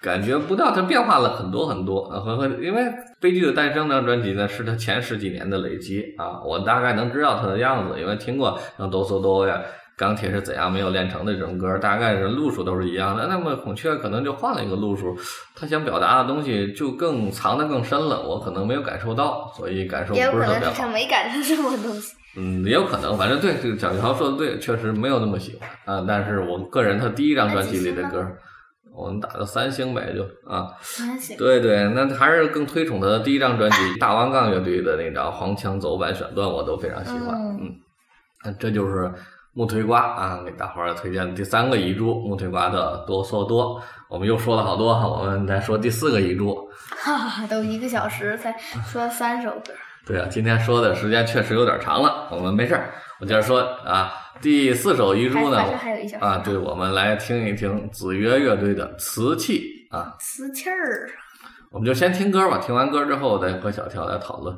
感觉不到它变化了很多很多啊，和和因为《悲剧的诞生》那张专辑呢，是他前十几年的累积啊，我大概能知道它的样子，因为听过像哆嗦哆呀。钢铁是怎样没有炼成的这种歌，大概是路数都是一样的。那么孔雀可能就换了一个路数，他想表达的东西就更藏得更深了，我可能没有感受到，所以感受不是特别好。也有可能是没感受什么东西。嗯，也有可能，反正对这个蒋乔说的对，确实没有那么喜欢啊。但是我个人他第一张专辑里的歌，我们打个三星呗，就啊。三星。对对，那还是更推崇他的第一张专辑大王杠乐队的那张黄腔走板选段，我都非常喜欢。嗯，那这就是。木推瓜啊，给大伙儿推荐的第三个遗珠木推瓜的哆嗦哆。我们又说了好多，我们再说第四个遗珠。哈哈，都一个小时才说三首歌。对啊，今天说的时间确实有点长了，我们没事儿，我接着说啊。第四首遗珠呢？啊，对，我们来听一听子曰乐队的《瓷器》啊。瓷器儿。我们就先听歌吧，听完歌之后再和小跳来讨论。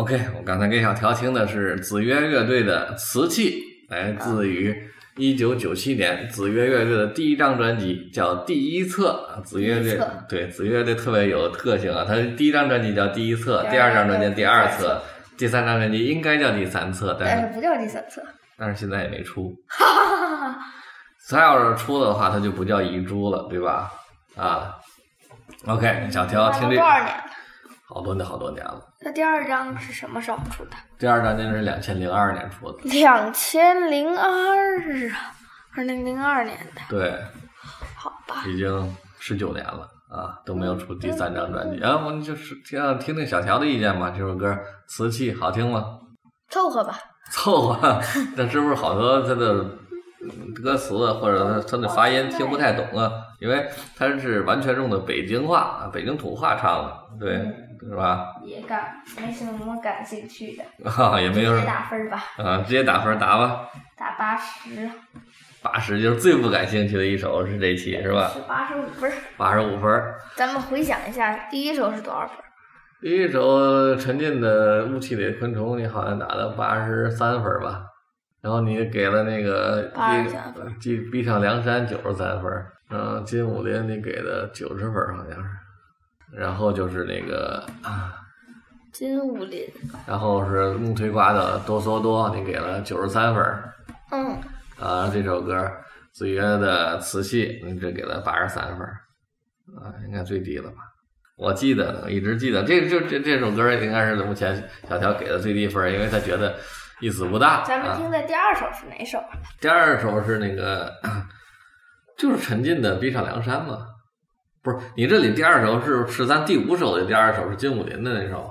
OK，我刚才给小条听的是子曰乐队的《瓷器》，来自于一九九七年子曰乐队的第一张专辑，叫《第一册》。子曰乐对子曰乐队特别有特性啊，他第一张专辑叫《第一册》，第二张专辑第二册，第三张专辑应该叫第三册，但是不叫第三册，但是现在也没出。哈哈哈他要是出的话，他就不叫遗珠了，对吧？啊，OK，小条听这多少年了？好多年，好多年了。那第二张是什么时候出的？第二张就是两千零二年出的。两千零二啊，二零零二年的。对。好吧。已经十九年了啊，都没有出第三张专辑。啊，我们就是听听听小乔的意见吧。这首歌《瓷器》好听吗？凑合吧。凑合，(laughs) 那是不是好多他的歌词或者他他的发音听不太懂啊？因为他是完全用的北京话、北京土话唱的，对。是吧？也感没什么感兴趣的，啊，也没有。直接打分吧。啊，直接打分打吧。打八十。八十就是最不感兴趣的一首是这期是吧？是八十五分。八十五分。咱们回想一下，第一首是多少分？第一首陈进的《雾气里的昆虫》，你好像打了八十三分吧？然后你给了那个闭闭上梁山九十三分，嗯，金武林你给的九十分好像是。然后就是那个金武林，然后是木推瓜的哆嗦哆，你给了九十三分嗯。啊，这首歌子曰的瓷器，你只给了八十三分啊，应该最低了吧？我记得，一直记得，这就这这首歌应该是目前小乔给的最低分，因为他觉得意思不大。咱们听的第二首是哪首？第二首是那个，(coughs) 就是陈进的《逼上梁山》嘛。不是你这里第二首是是咱第五首的第二首是金武林的那首，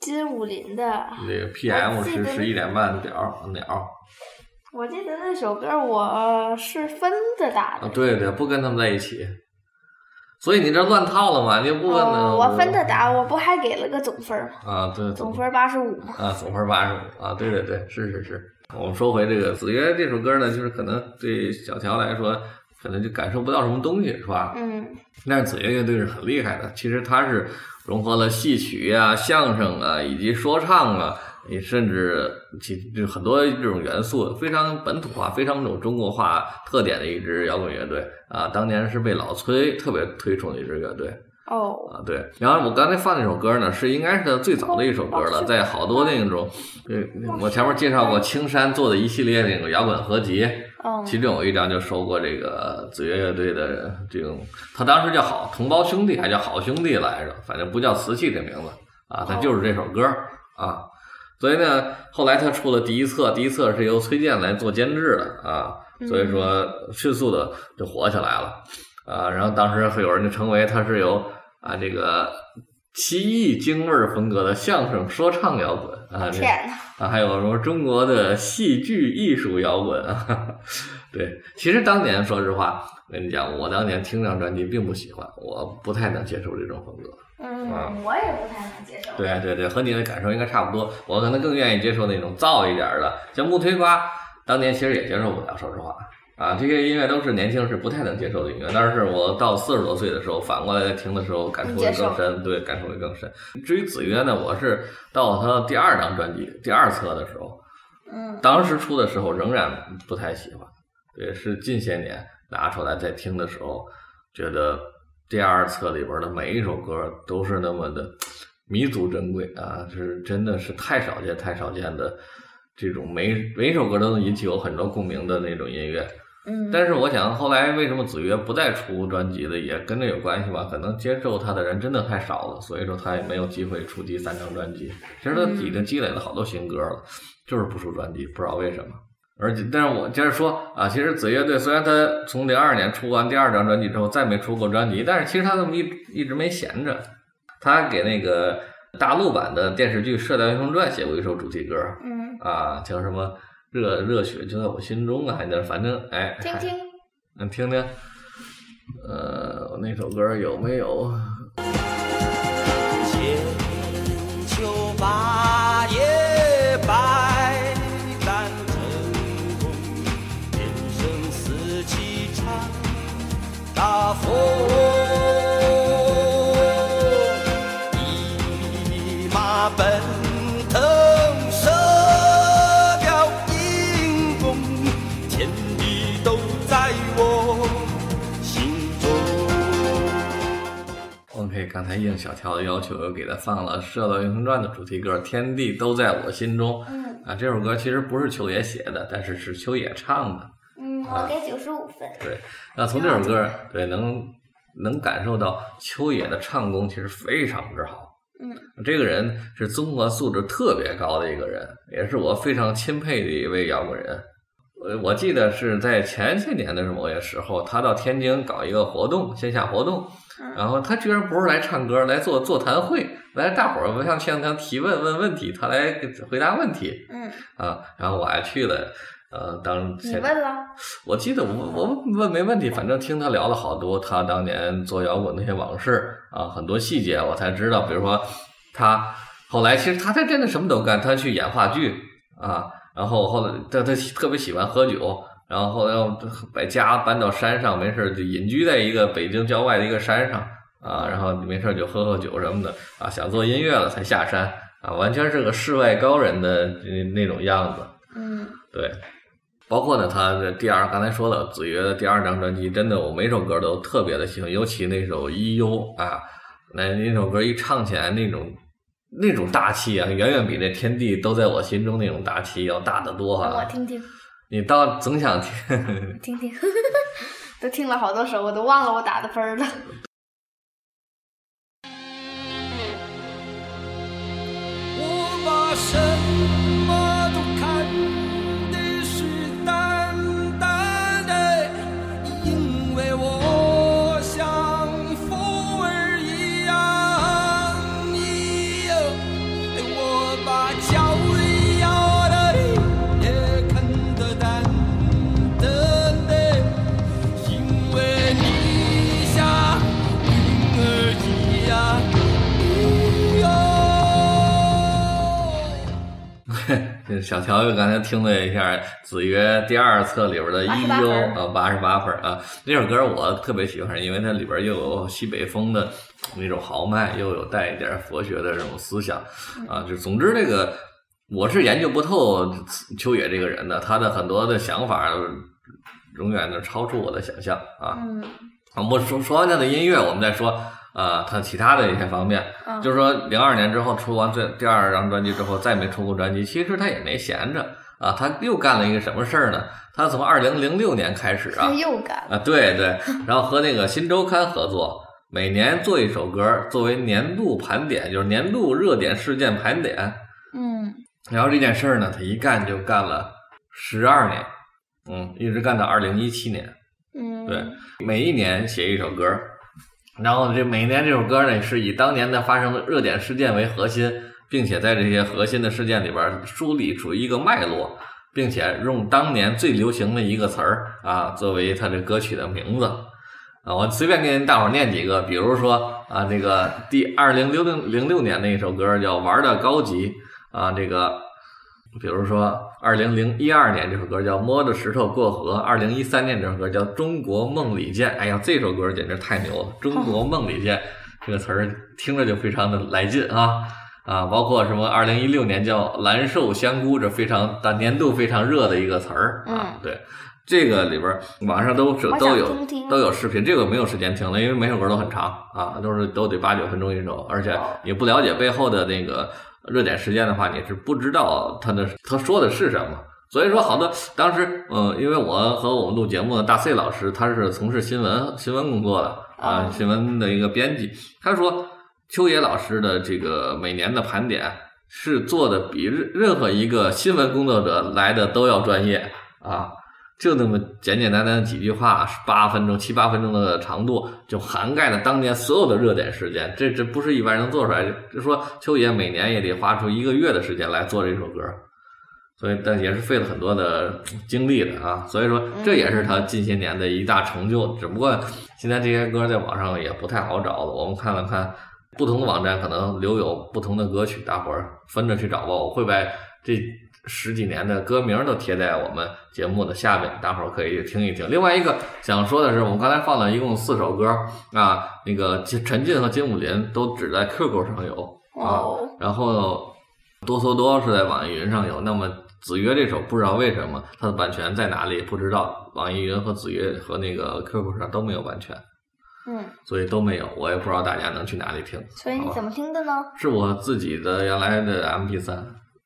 金武林的那个 PM 是十一点半鸟鸟。我记得那首歌我是分着打的。对对，不跟他们在一起，所以你这乱套了嘛？你不问呢？我分着打，我不还给了个总分吗？啊，对，总分八十五嘛。啊，总分八十五啊，对对对，是是是。我们说回这个子曰这首歌呢，就是可能对小乔来说。可能就感受不到什么东西，是吧？嗯。但是子曰乐队是很厉害的，其实它是融合了戏曲啊、相声啊，以及说唱啊，你甚至其就很多这种元素，非常本土化、非常有中国化特点的一支摇滚乐队啊。当年是被老崔特别推崇的一支乐队。哦。啊，对。然后我刚才放那首歌呢，是应该是他最早的一首歌了，在好多那种，我前面介绍过青山做的一系列那种摇滚合集。其中有一张就收过这个紫乐乐队的这种，他当时叫好同胞兄弟，还叫好兄弟来着，反正不叫瓷器这名字啊，他就是这首歌啊。所以呢，后来他出了第一册，第一册是由崔健来做监制的啊，所以说迅速的就火起来了啊。然后当时会有人就称为他是由啊这个奇异京味儿风格的相声说唱摇滚啊！啊，还有什么中国的戏剧艺术摇滚啊？(laughs) 对，其实当年说实话，我跟你讲，我当年听这张专辑并不喜欢，我不太能接受这种风格。啊嗯，我也不太能接受。对对对，和你的感受应该差不多。我可能更愿意接受那种燥一点儿的，像木推瓜，当年其实也接受不了，说实话。啊，这些音乐都是年轻时不太能接受的音乐，但是我到四十多岁的时候，反过来听的时候，感触会更深，对，感触会更深。至于子曰呢，我是到他第二张专辑第二册的时候，嗯，当时出的时候仍然不太喜欢，对，是近些年拿出来再听的时候，觉得第二册里边的每一首歌都是那么的弥足珍贵啊，是真的是太少见、太少见的这种每每首歌都能引起我很多共鸣的那种音乐。嗯，但是我想，后来为什么子曰不再出专辑了，也跟这有关系吧？可能接受他的人真的太少了，所以说他也没有机会出第三张专辑。其实他已经积累了好多新歌了，就是不出专辑，不知道为什么。而且，但是我接着说啊，其实子乐队虽然他从零二年出完第二张专辑之后再没出过专辑，但是其实他这么一一直没闲着？他给那个大陆版的电视剧《射雕英雄传》写过一首主题歌，嗯，啊，叫什么？热热血就在我心中啊，还在反正哎，听听，嗯，听听，呃，那首歌有没有？刚才应小乔的要求，又给他放了《射雕英雄传》的主题歌《天地都在我心中》嗯啊。这首歌其实不是秋野写的，但是是秋野唱的。嗯，我给九十五分。对，那从这首歌对能能感受到秋野的唱功其实非常之好。嗯，这个人是综合素质特别高的一个人，也是我非常钦佩的一位摇滚人。呃，我记得是在前些年的某些时候，他到天津搞一个活动，线下活动，然后他居然不是来唱歌，来做座谈会，来大伙儿向向他提问问问题，他来回答问题嗯，啊。然后我还去了，呃，当你问了？我记得我我问没问题，反正听他聊了好多他当年做摇滚那些往事啊，很多细节我才知道。比如说他后来其实他他真的什么都干，他去演话剧啊，然后后来他他特别喜欢喝酒，然后后来要把家搬到山上，没事儿就隐居在一个北京郊外的一个山上啊，然后没事儿就喝喝酒什么的啊，想做音乐了才下山啊，完全是个世外高人的那那种样子。嗯对，包括呢，他的第二，刚才说了，子曰的第二张专辑，真的我每首歌都特别的喜欢，尤其那首《一忧》啊，那那首歌一唱起来，那种那种大气啊，远远比那天地都在我心中那种大气要大得多我啊！听听你倒总想听，(laughs) 听听，都听了好多首，我都忘了我打的分了。我把什小乔又刚才听了一下子曰第二册里边的《一88忧》分啊，八十八分啊，那首歌我特别喜欢，因为它里边又有西北风的那种豪迈，又有带一点佛学的这种思想啊。就总之，这个我是研究不透秋野这个人的，他的很多的想法永远都超出我的想象啊。嗯啊，我说说完他的音乐，我们再说啊，他其他的一些方面。嗯就是说，零二年之后出完这第二张专辑之后，再没出过专辑。其实他也没闲着啊，他又干了一个什么事儿呢？他从二零零六年开始啊又干。啊，对对，然后和那个新周刊合作，每年做一首歌作为年度盘点，就是年度热点事件盘点。嗯然后这件事儿呢，他一干就干了十二年，嗯，一直干到二零一七年。嗯，对，每一年写一首歌，然后这每年这首歌呢，是以当年的发生的热点事件为核心，并且在这些核心的事件里边梳理出一个脉络，并且用当年最流行的一个词儿啊作为它这歌曲的名字啊。我随便给大伙儿念几个，比如说啊，这个第二零六零零六年的一首歌叫《玩的高级》啊，这个比如说二零零一二年这首歌叫《摸着石头过河》，二零一三年这首歌叫《中国梦里见》。哎呀，这首歌简直太牛了，《中国梦里见》这个词儿听着就非常的来劲啊啊！包括什么二零一六年叫《蓝瘦香菇》，这非常大年度非常热的一个词儿啊。对，这个里边儿网上都是都有都有视频，这个没有时间听了，因为每首歌都很长啊，都是都得八九分钟一首，而且也不了解背后的那个热点事件的话，你是不知道他的他说的是什么。所以说，好多当时，呃，因为我和我们录节目的大 C 老师，他是从事新闻新闻工作的啊，哦新闻的一个编辑，他说秋野老师的这个每年的盘点是做的比任任何一个新闻工作者来的都要专业啊。就那么简简单单的几句话，八分钟、七八分钟的长度，就涵盖了当年所有的热点事件。这这不是一般人能做出来的。就说秋野每年也得花出一个月的时间来做这首歌，所以但也是费了很多的精力的啊。所以说这也是他近些年的一大成就。只不过现在这些歌在网上也不太好找了。我们看了看不同的网站，可能留有不同的歌曲，大伙儿分着去找吧。我会把这十几年的歌名都贴在我们节目的下面，大伙儿可以听一听。另外一个想说的是，我们刚才放了一共四首歌啊，那个金陈进和金武林都只在 QQ 上有啊，哦，然后多嗦多是在网易云上有。那么子曰这首不知道为什么它的版权在哪里不知道，网易云和子曰和那个 QQ 上都没有版权，嗯，所以都没有。我也不知道大家能去哪里听。所以你怎么听的呢？是我自己的原来的 MP 三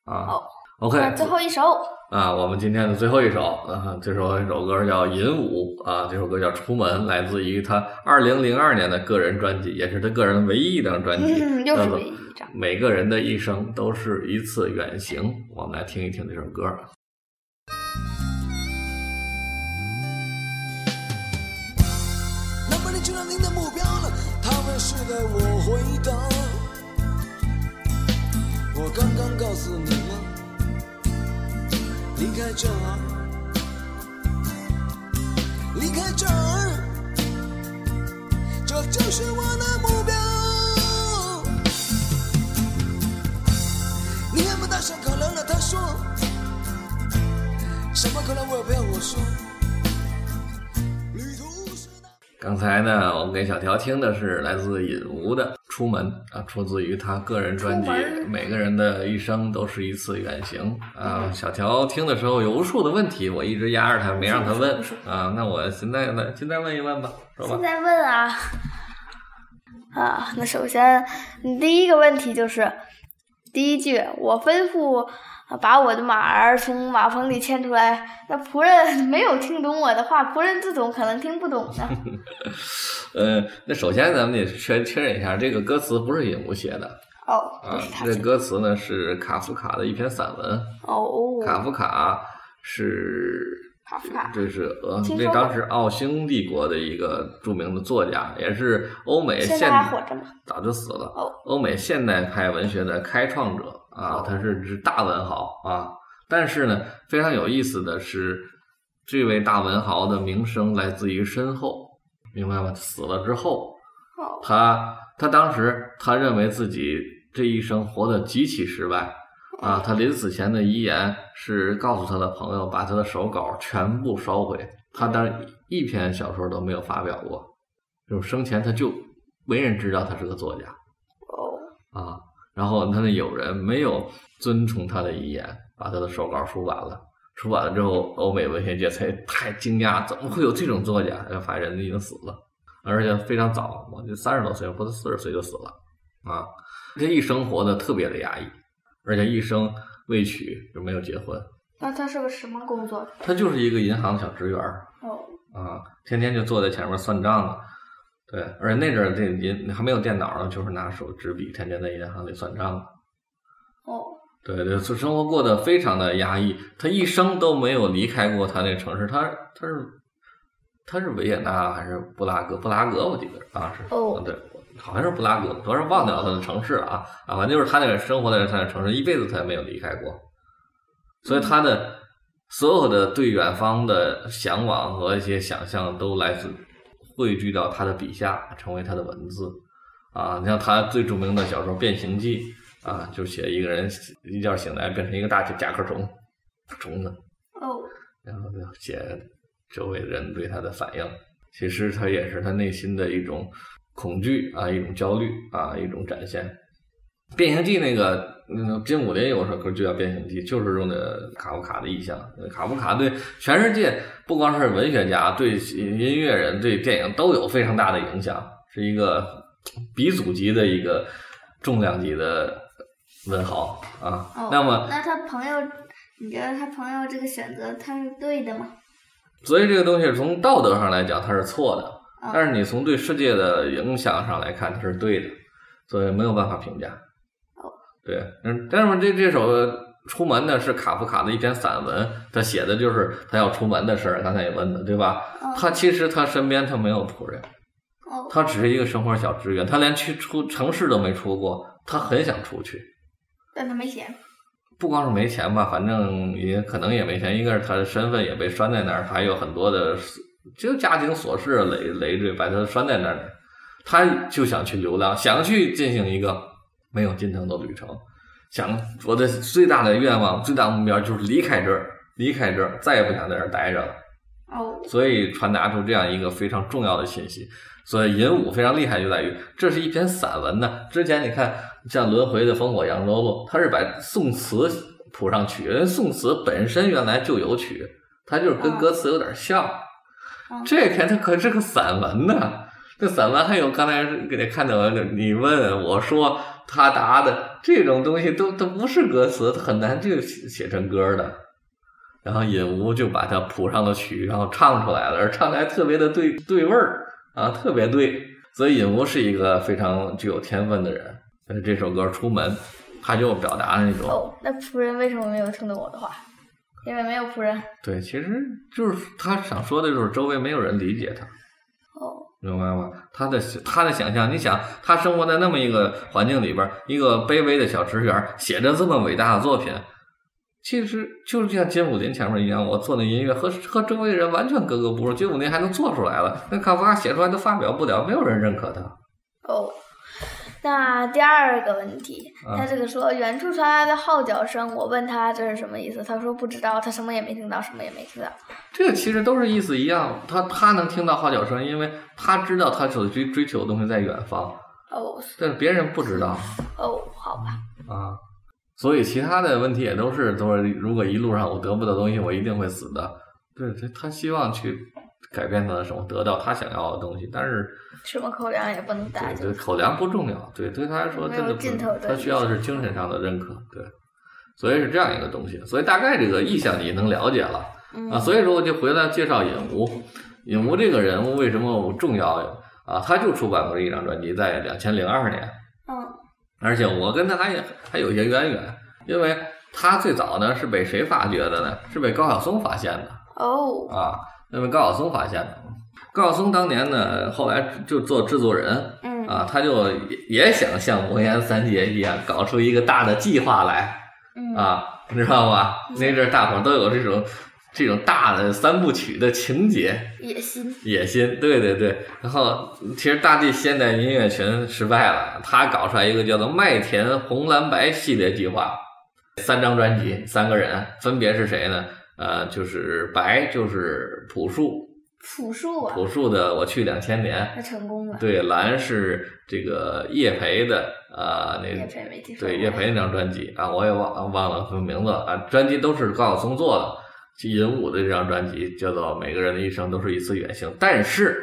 啊。哦 OK，最后一首，啊，我们今天的最后一首啊，这首一首歌叫《银舞》啊，这首歌叫《出门》，来自于他二零零二年的个人专辑，也是他个人唯一一张专辑，嗯，又是唯一一张。每个人的一生都是一次远行。我们来听一听这首歌。那么你知道您的目标了？他们是的，我回答。我刚刚告诉你了，离开这儿，离开这儿，这就是我的目标。你还不大声可能了，他说，什么可能我也不要我说。刚才呢，我们给小条听的是来自尹吾的《出门》啊，出自于他个人专辑《每个人的一生都是一次远行》啊。小条听的时候有无数的问题，我一直压着他，没让他问啊。那我现在呢，现在问一问吧，说吧现。在问啊啊，那首先，你第一个问题就是第一句，我吩咐啊把我的马儿从马棚里牵出来。那仆人 (laughs) 没有听懂我的话，仆人自懂可能听不懂呢。(laughs) 呃，那首先咱们得确确认一下，这个歌词不是尹木写的哦，啊不是，他这歌词呢是卡夫卡的一篇散文。哦，卡夫卡是卡夫卡这是呃，听说过这当时奥匈帝国的一个著名的作家，也是欧美现现在还活着吗？早就死了。哦欧美现代派文学的开创者啊，他是是大文豪啊。但是呢，非常有意思的是，这位大文豪的名声来自于身后，明白吗？死了之后，哦，他他当时他认为自己这一生活得极其失败啊，他临死前的遗言是告诉他的朋友把他的手稿全部烧毁，他当然一篇小说都没有发表过，就是生前他就没人知道他是个作家哦，啊，然后他的友人没有遵从他的遗言，把他的手稿出版了。出版了之后，欧美文学界才太惊讶，怎么会有这种作家？发现人家已经死了。而且非常早，我就三十多岁或者四十岁就死了啊！这一生活的特别的压抑，而且一生未娶，就没有结婚。那他是个什么工作？他就是一个银行的小职员儿哦，啊，天天就坐在前面算账了。对，而且那阵儿这银还没有电脑呢，就是拿手纸笔，天天在银行里算账。哦，对对，是生活过得非常的压抑。他一生都没有离开过他那城市，他他是他是维也纳还是布拉格？布拉格我记得好像是哦对，好像是布拉格，突然忘掉他的城市了啊啊，反正就是他那个生活在他的城市，一辈子他也没有离开过，所以他的所有的对远方的向往和一些想象都来自汇聚到他的笔下，成为他的文字啊。你像他最著名的小说《变形记》啊，就写一个人一觉醒来变成一个大甲壳虫虫子，哦，然后就写周围的人对他的反应。其实他也是他内心的一种恐惧啊，一种焦虑啊，一种展现。《变形记》那个，嗯，金武林有首歌就叫《变形记》，就是用的卡夫卡的意象。卡夫卡对全世界，不光是文学家，对音乐人、对电影都有非常大的影响，是一个鼻祖级的一个重量级的文豪啊。哦，那么，那他朋友，你觉得他朋友这个选择他是对的吗？所以这个东西从道德上来讲，它是错的。啊但是你从对世界的影响上来看，它是对的，所以没有办法评价。哦，对，嗯，但是这这首《出门》呢是卡夫卡的一篇散文，他写的就是他要出门的事儿。刚才也问的，对吧？哦他其实他身边他没有仆人，哦，他只是一个生活小职员，他连去出城市都没出过，他很想出去。但他没钱。不光是没钱吧，反正也可能也没钱。应该是他的身份也被拴在那儿，还有很多的就家庭琐事累累赘把他拴在那儿。他就想去流浪，想去进行一个没有尽头的旅程。想我的最大的愿望、最大目标就是离开这儿，离开这儿，再也不想在这儿待着了。哦，所以传达出这样一个非常重要的信息。所以尹武非常厉害，就在于这是一篇散文呢。之前你看，像轮回的烽火扬州路，他是把宋词谱上曲，因为宋词本身原来就有曲，它就是跟歌词有点像。嗯这篇它可是个散文呢，这散文还有刚才给你看到的，你问我说他答的这种东西都都不是歌词，它很难就写写成歌的。然后尹吾就把它谱上了曲，然后唱出来了，而唱的还特别的对对味儿啊，特别对。所以尹吾是一个非常具有天分的人。但是这首歌《出门》，他就表达了那种哦，那仆人为什么没有听懂我的话？因为没有仆人。对，其实就是他想说的就是周围没有人理解他。哦，明白吗？他的他的想象，你想，他生活在那么一个环境里边儿，一个卑微的小职员，写着这么伟大的作品，其实就是像金武林前面一样，我做的音乐和和周围人完全格格不入，金武林还能做出来了，那卡夫卡写出来都发表不了，没有人认可他。哦，那第二个问题，啊他这个说远处传来的号角声，我问他这是什么意思，他说不知道，他什么也没听到，什么也没听到。这个其实都是意思一样，他他能听到号角声，因为他知道他所追追求的东西在远方，哦但是别人不知道。哦，好吧，啊，所以其他的问题也都是都是，如果一路上我得不到东西，我一定会死的。对，他他希望去改变他的生活，得到他想要的东西，但是什么口粮也不能打对对，口粮不重要，对对他来说真的不尽头他需要的是精神上的认可，对，所以是这样一个东西。所以大概这个意向你能了解了嗯啊，所以说我就回来介绍尹吴，尹吴这个人物为什么重要啊？他就出版过一张专辑，在两千零二年。嗯而且我跟他还还有一些渊源，因为他最早呢是被谁发掘的呢？是被高晓松发现的哦啊，那被高晓松发现的。高晓松当年呢，后来就做制作人嗯啊，他就也也想像魔岩三杰一样，搞出一个大的计划来嗯啊，你知道吧？那阵儿大伙儿都有这种这种大的三部曲的情节，野心野心，对对对。然后其实大地现代音乐群失败了，他搞出来一个叫做《麦田红蓝白》系列计划，三张专辑，三个人，分别是谁呢？呃，就是白就是朴树，朴树啊，朴树的《我去两千年他成功了。》，对，蓝是这个叶培的，呃，那叶培没听说。对叶培那张专辑啊，我也忘忘了什么名字了啊，专辑都是高晓松做的。银武的这张专辑叫做《每个人的一生都是一次远行》，但是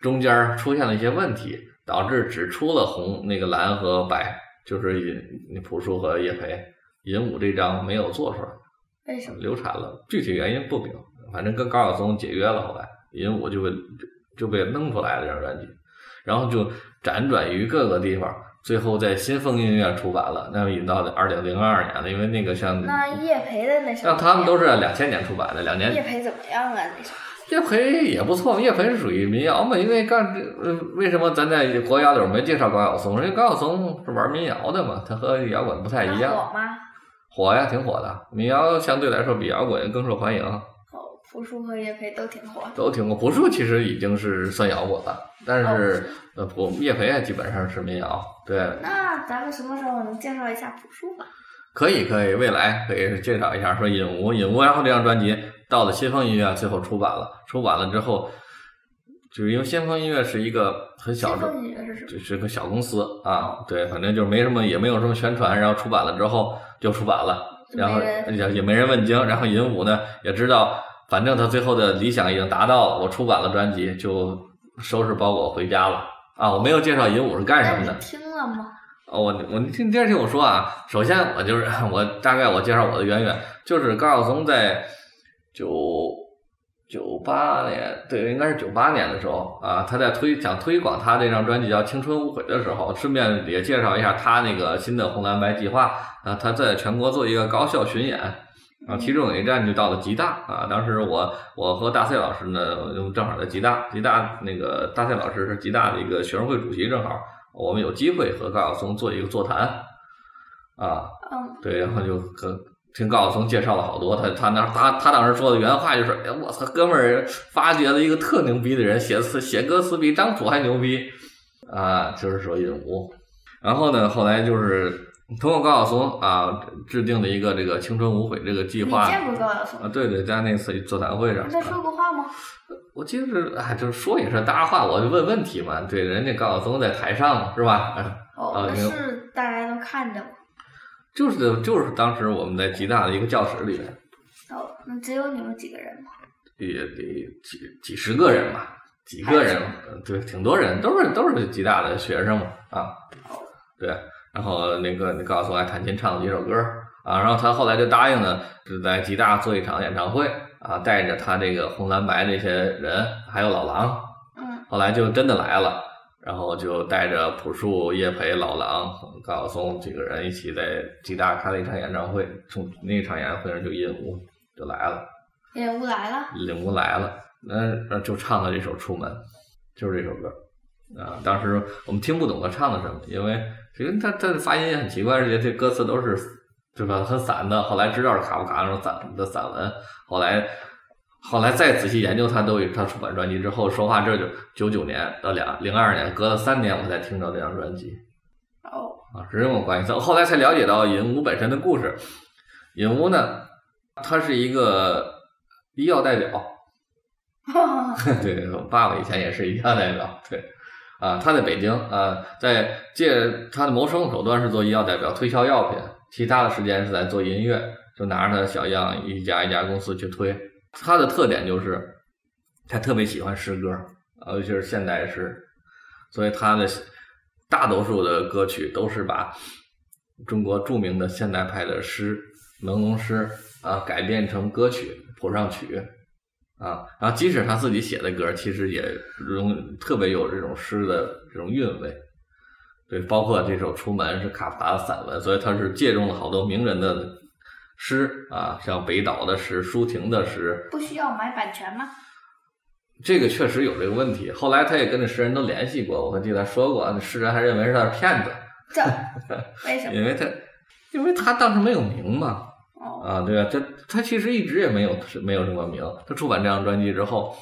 中间出现了一些问题，导致只出了红那个蓝和白，就是银朴树和叶培，银武这张没有做出来，为什么？流产了，具体原因不明，反正跟高晓松解约了，后来因为我就被就被弄出来了这张专辑，然后就辗转于各个地方，最后在新风音乐出版了，那么引到二零零二年了，因为那个像那叶培的那首，像他们都是两千年出版的，两年叶培怎么样啊？那叶培也不错，叶培是属于民谣嘛，因为干这呃为什么咱在国家里没介绍高晓松？因为高晓松是玩民谣的嘛，他和摇滚不太一样。火吗？火呀，挺火的。民谣相对来说比摇滚更受欢迎。哦，朴树和叶培都挺火。都挺火。朴树其实已经是算摇滚了，但是呃，朴叶培啊基本上是民谣。对。那咱们什么时候能介绍一下朴树吧？可以，可以，未来可以介绍一下，说《引无引无》，然后这张专辑到了新风音乐，最后出版了。出版了之后，就是因为先锋音乐是一个很小的，就是个小公司啊，对，反正就是没什么，也没有什么宣传，然后出版了之后就出版了，然后也也没人问津。然后尹武呢也知道，反正他最后的理想已经达到了，我出版了专辑，就收拾包裹回家了。啊，我没有介绍尹武是干什么的，听了吗？哦，我我听第二听我说啊，首先我就是 (laughs) 我大概我介绍我的渊源，就是高晓松在九九八年，对，应该是九八年的时候啊，他在推想推广他这张专辑叫《青春无悔》的时候，顺便也介绍一下他那个新的红蓝白计划啊，他在全国做一个高校巡演啊，其中有一站就到了吉大啊，当时我我和大赛老师呢正好在吉大，吉大那个大赛老师是吉大的一个学生会主席，正好。我们有机会和高晓松做一个座谈，啊，对，然后就和听高晓松介绍了好多，他他那他他当时说的原话就是，哎，我操，哥们儿发掘了一个特牛逼的人，写词写歌词比张楚还牛逼，啊，就是说尹武，然后呢，后来就是通过高晓松啊制定了一个这个青春无悔这个计划，你见过高晓松啊？对对，在那次座谈会上，他说过话吗？我记得哎，就是说也是搭话，我就问问题嘛。对，人家高晓松在台上是吧？哦，那是大家都看着吗？就是就是当时我们在吉大的一个教室里面。哦，那只有你们几个人吗？也得几几十个人吧，几个人，对，挺多人，都是都是吉大的学生嘛啊。对，然后那个你告诉我还弹琴唱了几首歌啊，然后他后来就答应了，是在吉大做一场演唱会。啊，带着他这个红蓝白这些人，还有老狼，嗯，后来就真的来了，然后就带着朴树、叶培、老狼、高晓松几个人一起在吉大开了一场演唱会，从那场演唱会上就尹武就来了，尹武来了，尹武来了，那就唱了这首《出门》，就是这首歌，啊，当时我们听不懂他唱的什么，因为其实他他的发音也很奇怪，而且这歌词都是。对吧？很散的，后来知道是卡夫卡那种散的散文，后来后来再仔细研究他，都他出版专辑之后说话，这就九九年到两零二年，隔了三年我才听到这张专辑。哦，啊，是这么关系。后来才了解到尹武本身的故事。尹武呢，他是一个医药代表。(laughs) 对，我爸爸以前也是医药代表。对，啊，他在北京啊，在借他的谋生手段是做医药代表，推销药品。其他的时间是在做音乐，就拿着他的小样，一家一家公司去推。他的特点就是，他特别喜欢诗歌，尤其是现代诗，所以他的大多数的歌曲都是把中国著名的现代派的诗、朦胧诗啊改编成歌曲谱上曲啊。然后即使他自己写的歌，其实也容特别有这种诗的这种韵味。对，包括这首《出门》是卡夫卡的散文，所以他是借用了好多名人的诗啊，像北岛的诗、舒婷的诗。不需要买版权吗？这个确实有这个问题。后来他也跟那诗人都联系过，我还记得他说过，那诗人还认为是他是骗子。这 (laughs) 为什么？因为他，因为他当时没有名嘛。哦。啊，对啊，他他其实一直也没有没有什么名。他出版这张专辑之后。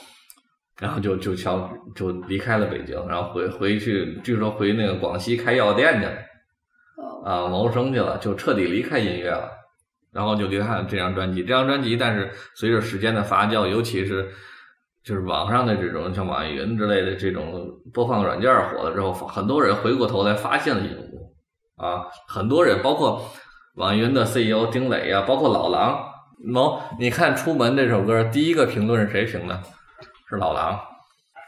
然后就就消就离开了北京，然后回回去，据说回那个广西开药店去了，啊，谋生去了，就彻底离开音乐了。然后就离开了这张专辑。这张专辑，但是随着时间的发酵，尤其是就是网上的这种像网易云之类的这种播放软件火了之后，很多人回过头来发现了尹武啊，很多人包括网易云的 CEO 丁磊呀，包括老狼，某你看《出门》这首歌，第一个评论是谁评的？是老狼，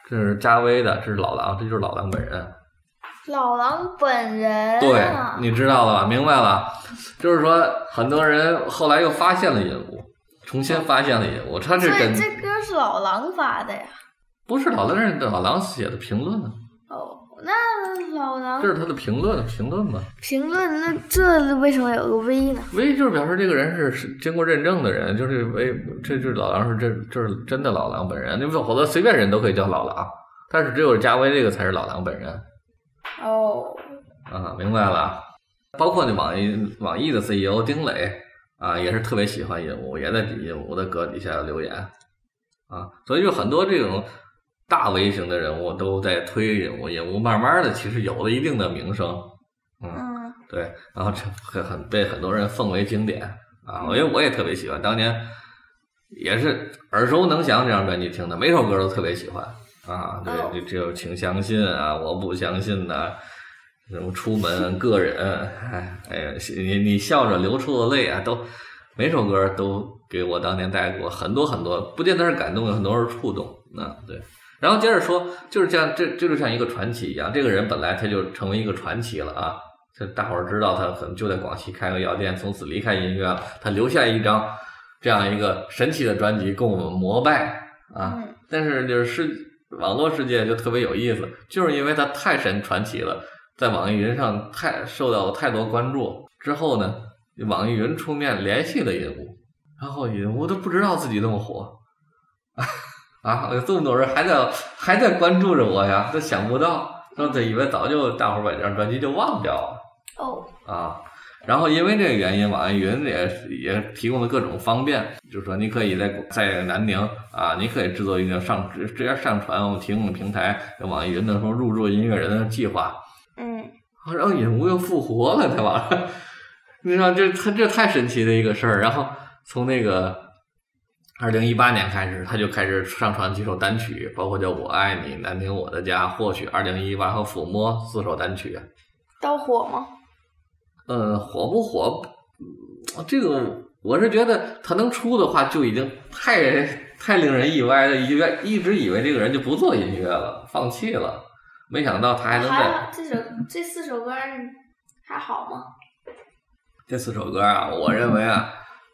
这是加威的，这是老狼，这就是老狼本人。老狼本人，对，你知道了吧？明白了，就是说很多人后来又发现了引物，重新发现了引物，他是这歌是老狼发的呀？不是老狼，是老狼写的评论呢。哦，那老狼这是他的评论评论吧？评论，那这为什么有个 V 呢？V 就是表示这个人是是经过认证的人，就是 V，这就是老狼是这这是真的老狼本人，你否则随便人都可以叫老狼，但是只有加 V 这个才是老狼本人哦，啊，明白了。包括那网易网易的 CEO 丁磊啊，也是特别喜欢尹武，也在尹武的歌底下留言啊，所以就很多这种大 V 型的人物都在推尹武，尹武慢慢的其实有了一定的名声，嗯。嗯对，然后这很很被很多人奉为经典啊，因为我也特别喜欢，当年也是耳熟能详这张专辑听的，每首歌都特别喜欢啊。这只有请相信啊，我不相信呐、什么出门个人，哎哎呀，你你笑着流出的泪啊，都每首歌都给我当年带过很多很多，不见得是感动，有很多是触动啊。对，然后接着说，就是像，这这就像一个传奇一样，这个人本来他就成为一个传奇了啊。这大伙儿知道他可能就在广西开个药店，从此离开音乐了。他留下一张这样一个神奇的专辑供我们膜拜啊！嗯但是就是世网络世界就特别有意思，就是因为他太神传奇了，在网易云上太受到了太多关注之后呢，网易云出面联系了尹吾，然后尹吾都不知道自己那么火 (laughs) 啊！有这么多人还在还在关注着我呀，都想不到，说他以为早就大伙儿把这张专辑就忘掉了。哦，啊，然后因为这个原因，网易云也也提供了各种方便，就是说你可以在在南宁啊，你可以制作一个上直直接上传，我们提供的平台，网易云的什么入驻音乐人的计划，嗯啊然后尹吾又复活了，在网上，你知道这他这太神奇的一个事儿。然后从那个二零一八年开始，他就开始上传几首单曲，包括叫《我爱你》《南宁我的家》《或许》二零一八和《抚摸》四首单曲。到火吗？呃，火不火？嗯这个我是觉得他能出的话，就已经太太令人意外了。以为一直以为这个人就不做音乐了，放弃了，没想到他还能这首这四首歌还好吗？这四首歌啊，我认为啊，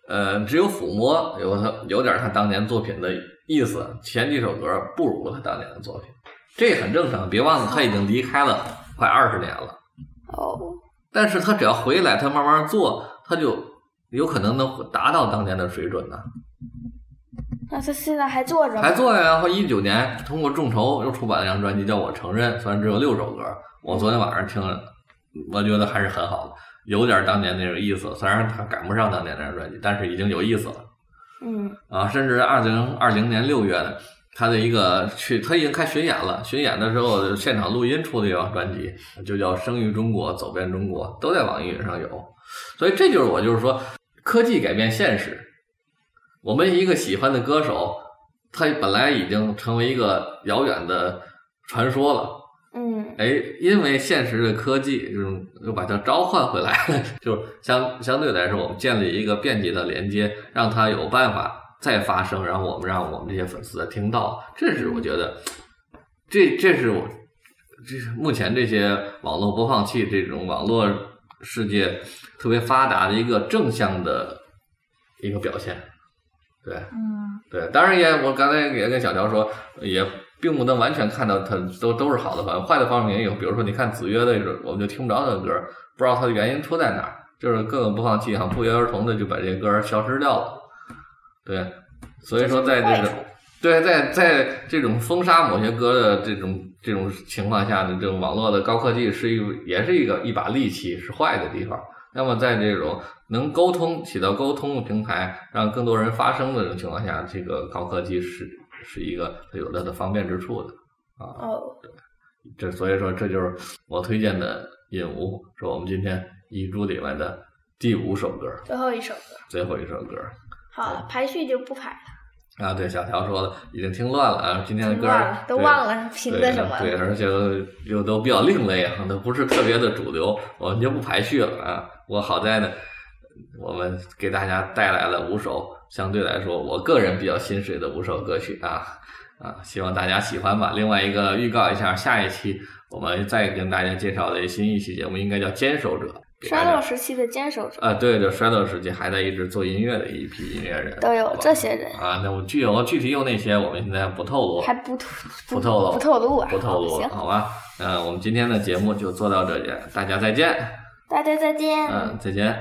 呃，只有抚摸有他有点他当年作品的意思，前几首歌不如他当年的作品，这也很正常。别忘了他已经离开了快二十年了。哦，但是他只要回来，他慢慢做，他就有可能能达到当年的水准呢。那他现在还做着吗？还做呀，然后一九年通过众筹又出版了一张专辑，叫我承认，虽然只有六首歌，我昨天晚上听了，我觉得还是很好的，有点当年那个意思。虽然他赶不上当年那张专辑，但是已经有意思了嗯啊！甚至二零二零年六月的。他的一个去，他已经开巡演了。巡演的时候，现场录音出的一张专辑，就叫《生于中国，走遍中国》，都在网易云上有。所以这就是我就是说，科技改变现实。我们一个喜欢的歌手，他本来已经成为一个遥远的传说了。嗯哎，因为现实的科技，这种又把它召唤回来了，(laughs) 就相相对来说，我们建立一个便捷的连接，让他有办法再发声，然后我们让我们这些粉丝听到，这是我觉得，这这是我这是目前这些网络播放器这种网络世界特别发达的一个正向的一个表现，对。嗯对，当然也，我刚才也跟小乔说，也并不能完全看到它都都是好的方面，坏的方面也有。比如说，你看子曰的，我们就听不着他的歌，不知道它的原因出在哪儿，就是各个播放器好像不约而同的就把这些歌消失掉了。对，所以说在这个对在在这种封杀某些歌的这种这种情况下呢，这种网络的高科技是一也是一个一把利器，是坏的地方。那么在这种能沟通起到沟通的平台，让更多人发声的这种情况下，这个高科技是是一个它有它的方便之处的啊。哦，这所以说这就是我推荐的《引无》，是我们今天遗珠里面的第五首歌，最后一首歌，最后一首歌。好了，排序就不排了，啊，对，小乔说了，已经听乱了啊，今天的歌都忘了评的什么对，对，而且又都比较另类啊，都不是特别的主流，我们就不排序了啊。我好在呢，我们给大家带来了五首相对来说我个人比较心水的五首歌曲啊啊，希望大家喜欢吧。另外一个预告一下，下一期我们再跟大家介绍的新一期节目应该叫《坚守者》，衰落时期的坚守者啊，对对，衰落时期还在一直做音乐的一批音乐人，都有这些人，啊。那我具有具体有哪些，我们现在不透露，还不透不透露，不透露啊？不透露，行，好吧？呃，我们今天的节目就做到这里，大家再见。大家再见。嗯，再见。